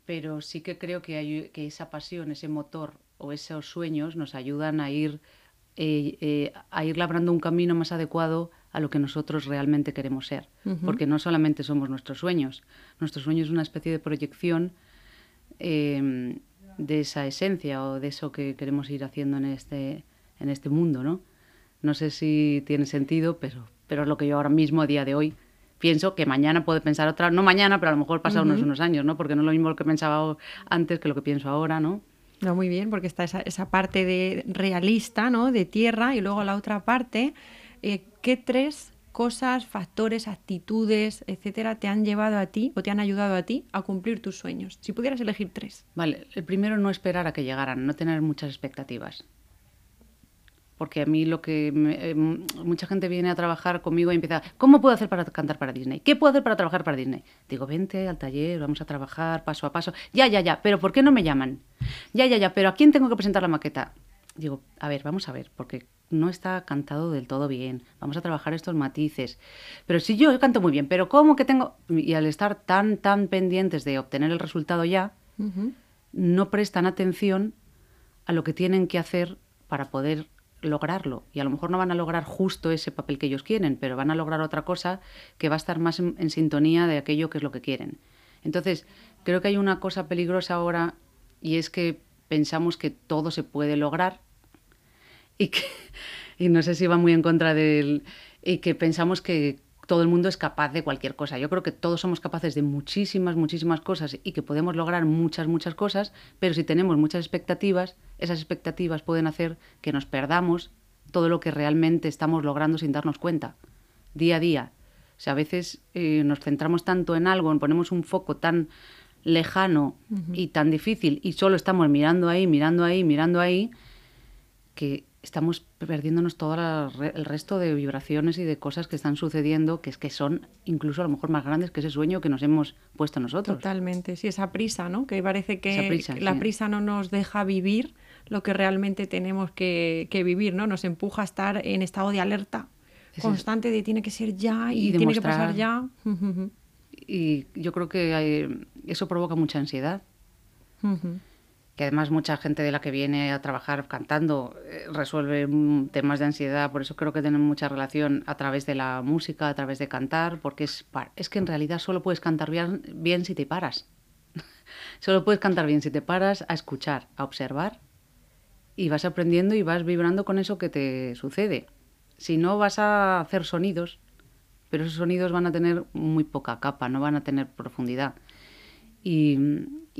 S9: Pero sí que creo que, hay, que esa pasión, ese motor o esos sueños nos ayudan a ir, eh, eh, a ir labrando un camino más adecuado a lo que nosotros realmente queremos ser. Porque no solamente somos nuestros sueños, nuestro sueño es una especie de proyección em, de esa esencia o de eso que queremos ir haciendo en este, en este mundo, ¿no? No sé si tiene sentido, pero, pero es lo que yo ahora mismo, a día de hoy, pienso que mañana puedo pensar otra, no mañana, pero a lo mejor pasados unos, unos años, ¿no? Porque no es lo mismo lo que pensaba antes que lo que pienso ahora, ¿no?
S3: No, muy bien, porque está esa, esa parte de realista, ¿no? De tierra, y luego la otra parte eh, ¿qué tres cosas, factores, actitudes, etcétera, te han llevado a ti o te han ayudado a ti a cumplir tus sueños? Si pudieras elegir tres.
S9: Vale, el primero no esperar a que llegaran, no tener muchas expectativas. Porque a mí lo que eh, mucha gente viene a trabajar conmigo y empieza, ¿cómo puedo hacer para cantar para Disney? ¿Qué puedo hacer para trabajar para Disney? Digo, vente al taller, vamos a trabajar paso a paso. Ya, ya, ya, pero ¿por qué no me llaman? Ya, ya, ya, pero ¿a quién tengo que presentar la maqueta? Digo, a ver, vamos a ver, porque no está cantado del todo bien. Vamos a trabajar estos matices. Pero si yo, canto muy bien, pero ¿cómo que tengo...? Y al estar tan, tan pendientes de obtener el resultado ya, no prestan atención a lo que tienen que hacer para poder lograrlo. Y a lo mejor no van a lograr justo ese papel que ellos quieren, pero van a lograr otra cosa que va a estar más en, sintonía de aquello que es lo que quieren. Entonces, creo que hay una cosa peligrosa ahora y es que pensamos que todo se puede lograr y que y no sé si va muy en contra del y que pensamos que todo el mundo es capaz de cualquier cosa. Yo creo que todos somos capaces de muchísimas, muchísimas cosas y que podemos lograr muchas, muchas cosas, pero si tenemos muchas expectativas, esas expectativas pueden hacer que nos perdamos todo lo que realmente estamos logrando sin darnos cuenta, día a día. O sea, a veces eh, nos centramos tanto en algo, ponemos un foco tan lejano y tan difícil y solo estamos mirando ahí, mirando ahí, mirando ahí, que estamos perdiéndonos todo el resto de vibraciones y de cosas que están sucediendo, que es que son incluso a lo mejor más grandes que ese sueño que nos hemos puesto nosotros.
S3: Totalmente, sí, esa prisa, ¿no? Que parece que la prisa no nos deja vivir lo que realmente tenemos que, vivir, ¿no? Nos empuja a estar en estado de alerta constante de tiene que ser ya y, tiene que pasar ya.
S9: y yo creo que eso provoca mucha ansiedad que además mucha gente de la que viene a trabajar cantando eh, resuelve temas de ansiedad, por eso creo que tienen mucha relación a través de la música, a través de cantar, porque es, es que en realidad solo puedes cantar bien, bien si te paras. solo puedes cantar bien si te paras a escuchar, a observar y vas aprendiendo y vas vibrando con eso que te sucede. Si no vas a hacer sonidos, pero esos sonidos van a tener muy poca capa, no van a tener profundidad. Y,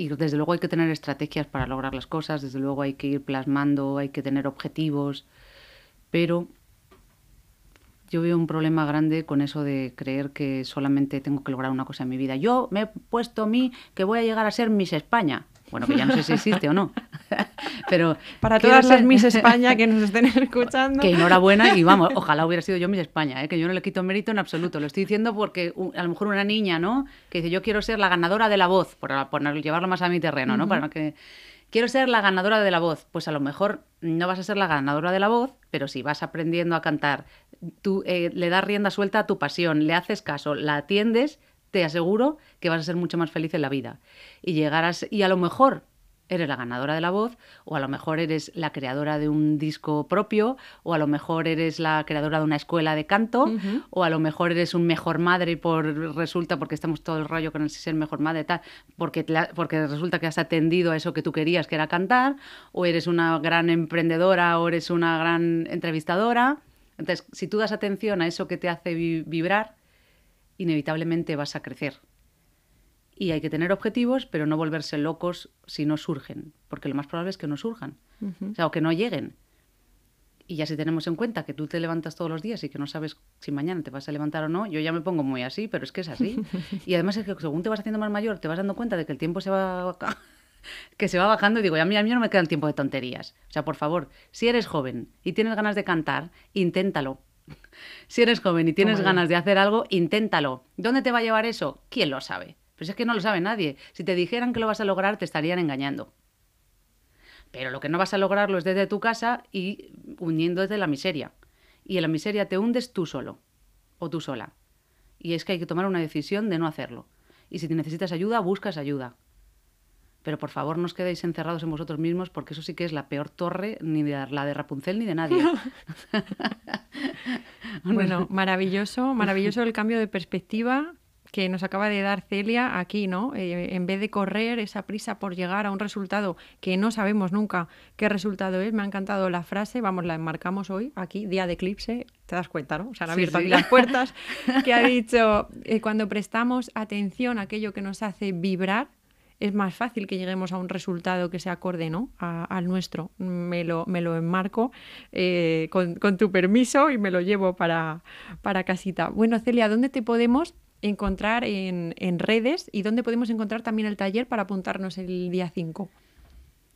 S9: Y desde luego hay que tener estrategias para lograr las cosas, desde luego hay que ir plasmando, hay que tener objetivos, pero yo veo un problema grande con eso de creer que solamente tengo que lograr una cosa en mi vida. Yo me he puesto a mí que voy a llegar a ser Miss España. Bueno, que ya no sé si existe o no. Pero
S3: para todas las Miss España que nos estén escuchando.
S9: Que enhorabuena y vamos, ojalá hubiera sido yo Miss España, ¿eh? que yo no le quito mérito en absoluto. Lo estoy diciendo porque a lo mejor una niña, ¿no? Que dice, yo quiero ser la ganadora de la voz, por, llevarlo más a mi terreno, ¿no? Para que quiero ser la ganadora de la voz. Pues a lo mejor no vas a ser la ganadora de la voz, pero si vas aprendiendo a cantar, tú eh, le das rienda suelta a tu pasión, le haces caso, la atiendes, te aseguro que vas a ser mucho más feliz en la vida. Y llegarás, y a lo mejor eres la ganadora de la voz, o a lo mejor eres la creadora de un disco propio, o a lo mejor eres la creadora de una escuela de canto, o a lo mejor eres un mejor madre por resulta porque estamos todo el rollo con el ser mejor madre tal, porque porque resulta que has atendido a eso que tú querías que era cantar, o eres una gran emprendedora o eres una gran entrevistadora. Entonces, si tú das atención a eso que te hace vibrar, inevitablemente vas a crecer. Y hay que tener objetivos, pero no volverse locos si no surgen, porque lo más probable es que no surjan, o sea, o que no lleguen. Y ya si tenemos en cuenta que tú te levantas todos los días y que no sabes si mañana te vas a levantar o no, yo ya me pongo muy así, pero es que es así. y además es que según te vas haciendo más mayor, te vas dando cuenta de que el tiempo se va que se va bajando y digo, a mí, a mí no me queda el tiempo de tonterías. O sea, por favor, si eres joven y tienes ganas de cantar, inténtalo. Si eres joven y tienes ganas de hacer algo, inténtalo. ¿Dónde te va a llevar eso? ¿Quién lo sabe? Pues es que no lo sabe nadie. Si te dijeran que lo vas a lograr, te estarían engañando. Pero lo que no vas a lograrlo es desde tu casa y hundiendo desde la miseria. Y en la miseria te hundes tú solo o tú sola. Y es que hay que tomar una decisión de no hacerlo. Y si necesitas ayuda, buscas ayuda pero por favor no os quedéis encerrados en vosotros mismos porque eso sí que es la peor torre ni de la de Rapunzel ni de nadie.
S3: bueno, maravilloso, maravilloso el cambio de perspectiva que nos acaba de dar Celia aquí, ¿no? Eh, en vez de correr esa prisa por llegar a un resultado que no sabemos nunca qué resultado es, me ha encantado la frase, vamos, la enmarcamos hoy, aquí, día de eclipse, te das cuenta, ¿no? Se han abierto aquí las puertas, que ha dicho, eh, cuando prestamos atención a aquello que nos hace vibrar, es más fácil que lleguemos a un resultado que se acorde ¿no? al nuestro. Me lo, me lo enmarco eh, con, tu permiso y me lo llevo para, para casita. Bueno, Celia, ¿dónde te podemos encontrar en, redes y dónde podemos encontrar también el taller para apuntarnos el día 5?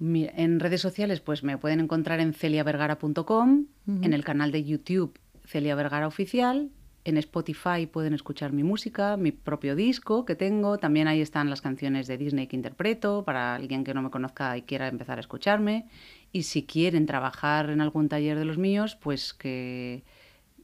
S9: en redes sociales, pues me pueden encontrar en celiavergara.com, en el canal de YouTube Celia Vergara Oficial en Spotify pueden escuchar mi música, mi propio disco que tengo. También ahí están las canciones de Disney que interpreto para alguien que no me conozca y quiera empezar a escucharme. Y si quieren trabajar en algún taller de los míos, pues que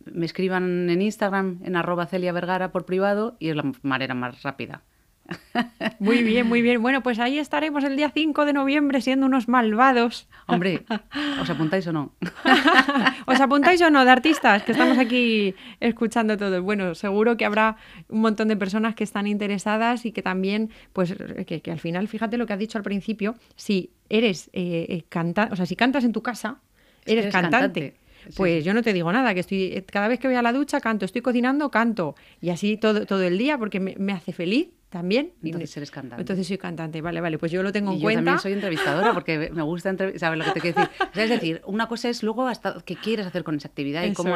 S9: me escriban en Instagram en arroba Celia Vergara por privado y es la manera más rápida.
S3: Muy bien, muy bien. Bueno, pues ahí estaremos el día 5 de noviembre siendo unos malvados.
S9: Hombre, ¿os apuntáis o no?
S3: ¿Os apuntáis o no de artistas que estamos aquí escuchando todo? Bueno, seguro que habrá un montón de personas que están interesadas y que también, pues, que, al final, fíjate lo que has dicho al principio, si eres eh, eh cantante, o sea, si cantas en tu casa, eres, cantante. Pues yo no te digo nada, que estoy cada vez que voy a la ducha canto, estoy cocinando, canto y así todo, todo el día porque me hace feliz también.
S9: Entonces eres cantante.
S3: Entonces soy cantante, vale, vale, pues yo lo tengo en
S9: yo
S3: cuenta.
S9: Yo también soy entrevistadora porque me gusta ¿sabes lo que te quiero decir? es decir, una cosa es luego hasta qué quieres hacer con esa actividad y cómo,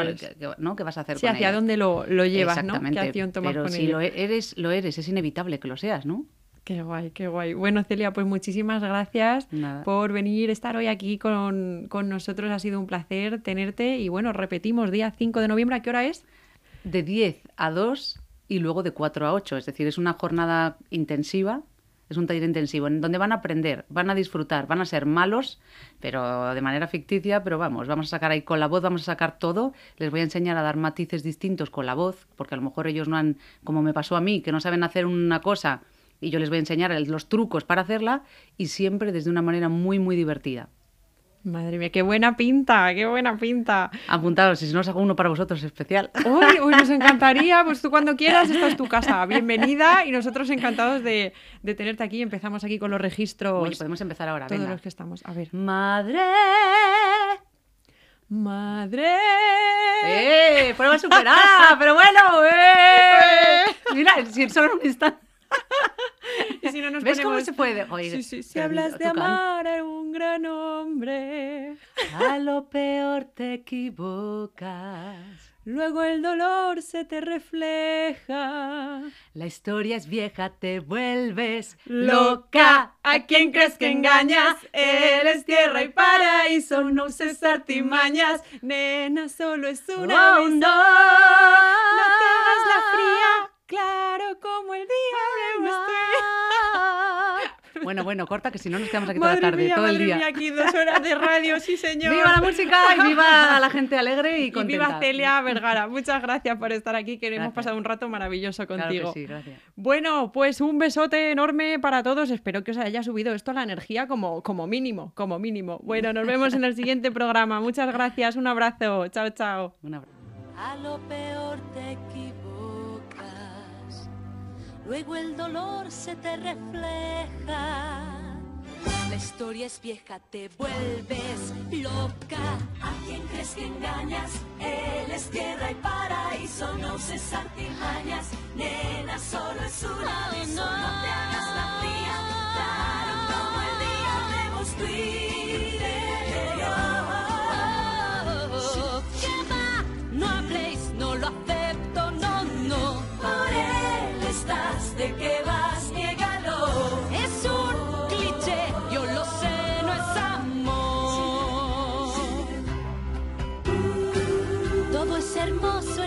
S9: ¿no? ¿Qué vas a hacer
S3: sí, hacia dónde lo, lo llevas, Exactamente. ¿no? ¿Qué acción tomas
S9: Pero si lo eres, lo eres, es inevitable que lo seas, ¿no?
S3: Qué guay, qué guay. Bueno, Celia, pues muchísimas gracias por venir, estar hoy aquí con, con nosotros. Ha sido un placer tenerte y bueno, repetimos, día 5 de noviembre, ¿a qué hora es?
S9: De 10 a 2 y luego de 4 a 8. Es decir, es una jornada intensiva, es un taller intensivo en donde van a aprender, van a disfrutar, van a ser malos, pero de manera ficticia, pero vamos, vamos a sacar ahí con la voz, vamos a sacar todo. Les voy a enseñar a dar matices distintos con la voz, porque a lo mejor ellos no han, como me pasó a mí, que no saben hacer una cosa y yo les voy a enseñar los trucos para hacerla y siempre desde una manera muy, muy divertida.
S3: Madre mía, qué buena pinta, qué buena pinta.
S9: Apuntados, si no os hago uno para vosotros especial.
S3: Uy, uy, nos encantaría, pues tú cuando quieras, esta es tu casa. Bienvenida y nosotros encantados de, tenerte aquí. Empezamos aquí con los registros.
S9: Oye, podemos empezar ahora,
S3: Todos los que estamos. A ver.
S9: Madre.
S3: Madre.
S9: ¡Eh! Prueba superada, pero bueno, ¡eh! Mira, si solo un instante.
S3: Si no nos
S9: ¿Ves cómo se puede? Oye,
S3: Sí, sí, si hablas de amar a un gran hombre,
S9: A lo peor te equivocas.
S3: luego el dolor se te refleja.
S9: La historia es vieja, te vuelves
S3: Loca, ¿a quién crees que engañas? Él es tierra y paraíso, no uses artimañas. Nena, solo es una
S9: Oh,
S3: vez.
S9: no.
S3: No te hagas la fría, claro como el día de
S9: Bueno, bueno, corta que si no nos quedamos aquí toda
S3: Madre
S9: la tarde,
S3: mía,
S9: todo el
S3: madre
S9: día.
S3: mía, aquí dos horas de radio, sí señor.
S9: ¡Viva la música y viva la gente alegre y
S3: Y
S9: contenta!
S3: viva Celia Vergara. Muchas gracias por estar aquí, que hemos pasado un rato maravilloso
S9: Claro
S3: contigo.
S9: que sí, gracias.
S3: Bueno, pues un besote enorme para todos. Espero que os haya subido esto la energía como, como mínimo, como mínimo. Bueno, nos vemos en el siguiente programa. Muchas gracias, un abrazo. Chao, chao.
S9: Un abrazo.
S10: A lo peor te equivocas, luego el dolor se te refleja. La historia es vieja, te vuelves loca. ¿A quién crees que engañas? Él es tierra y paraíso, no uses artimañas. Nena, solo es una oh, no. no te hagas la fría, claro como el día de ¿De qué vas? Niégalo. Es un cliché, yo lo sé, no es amor. Todo es hermoso.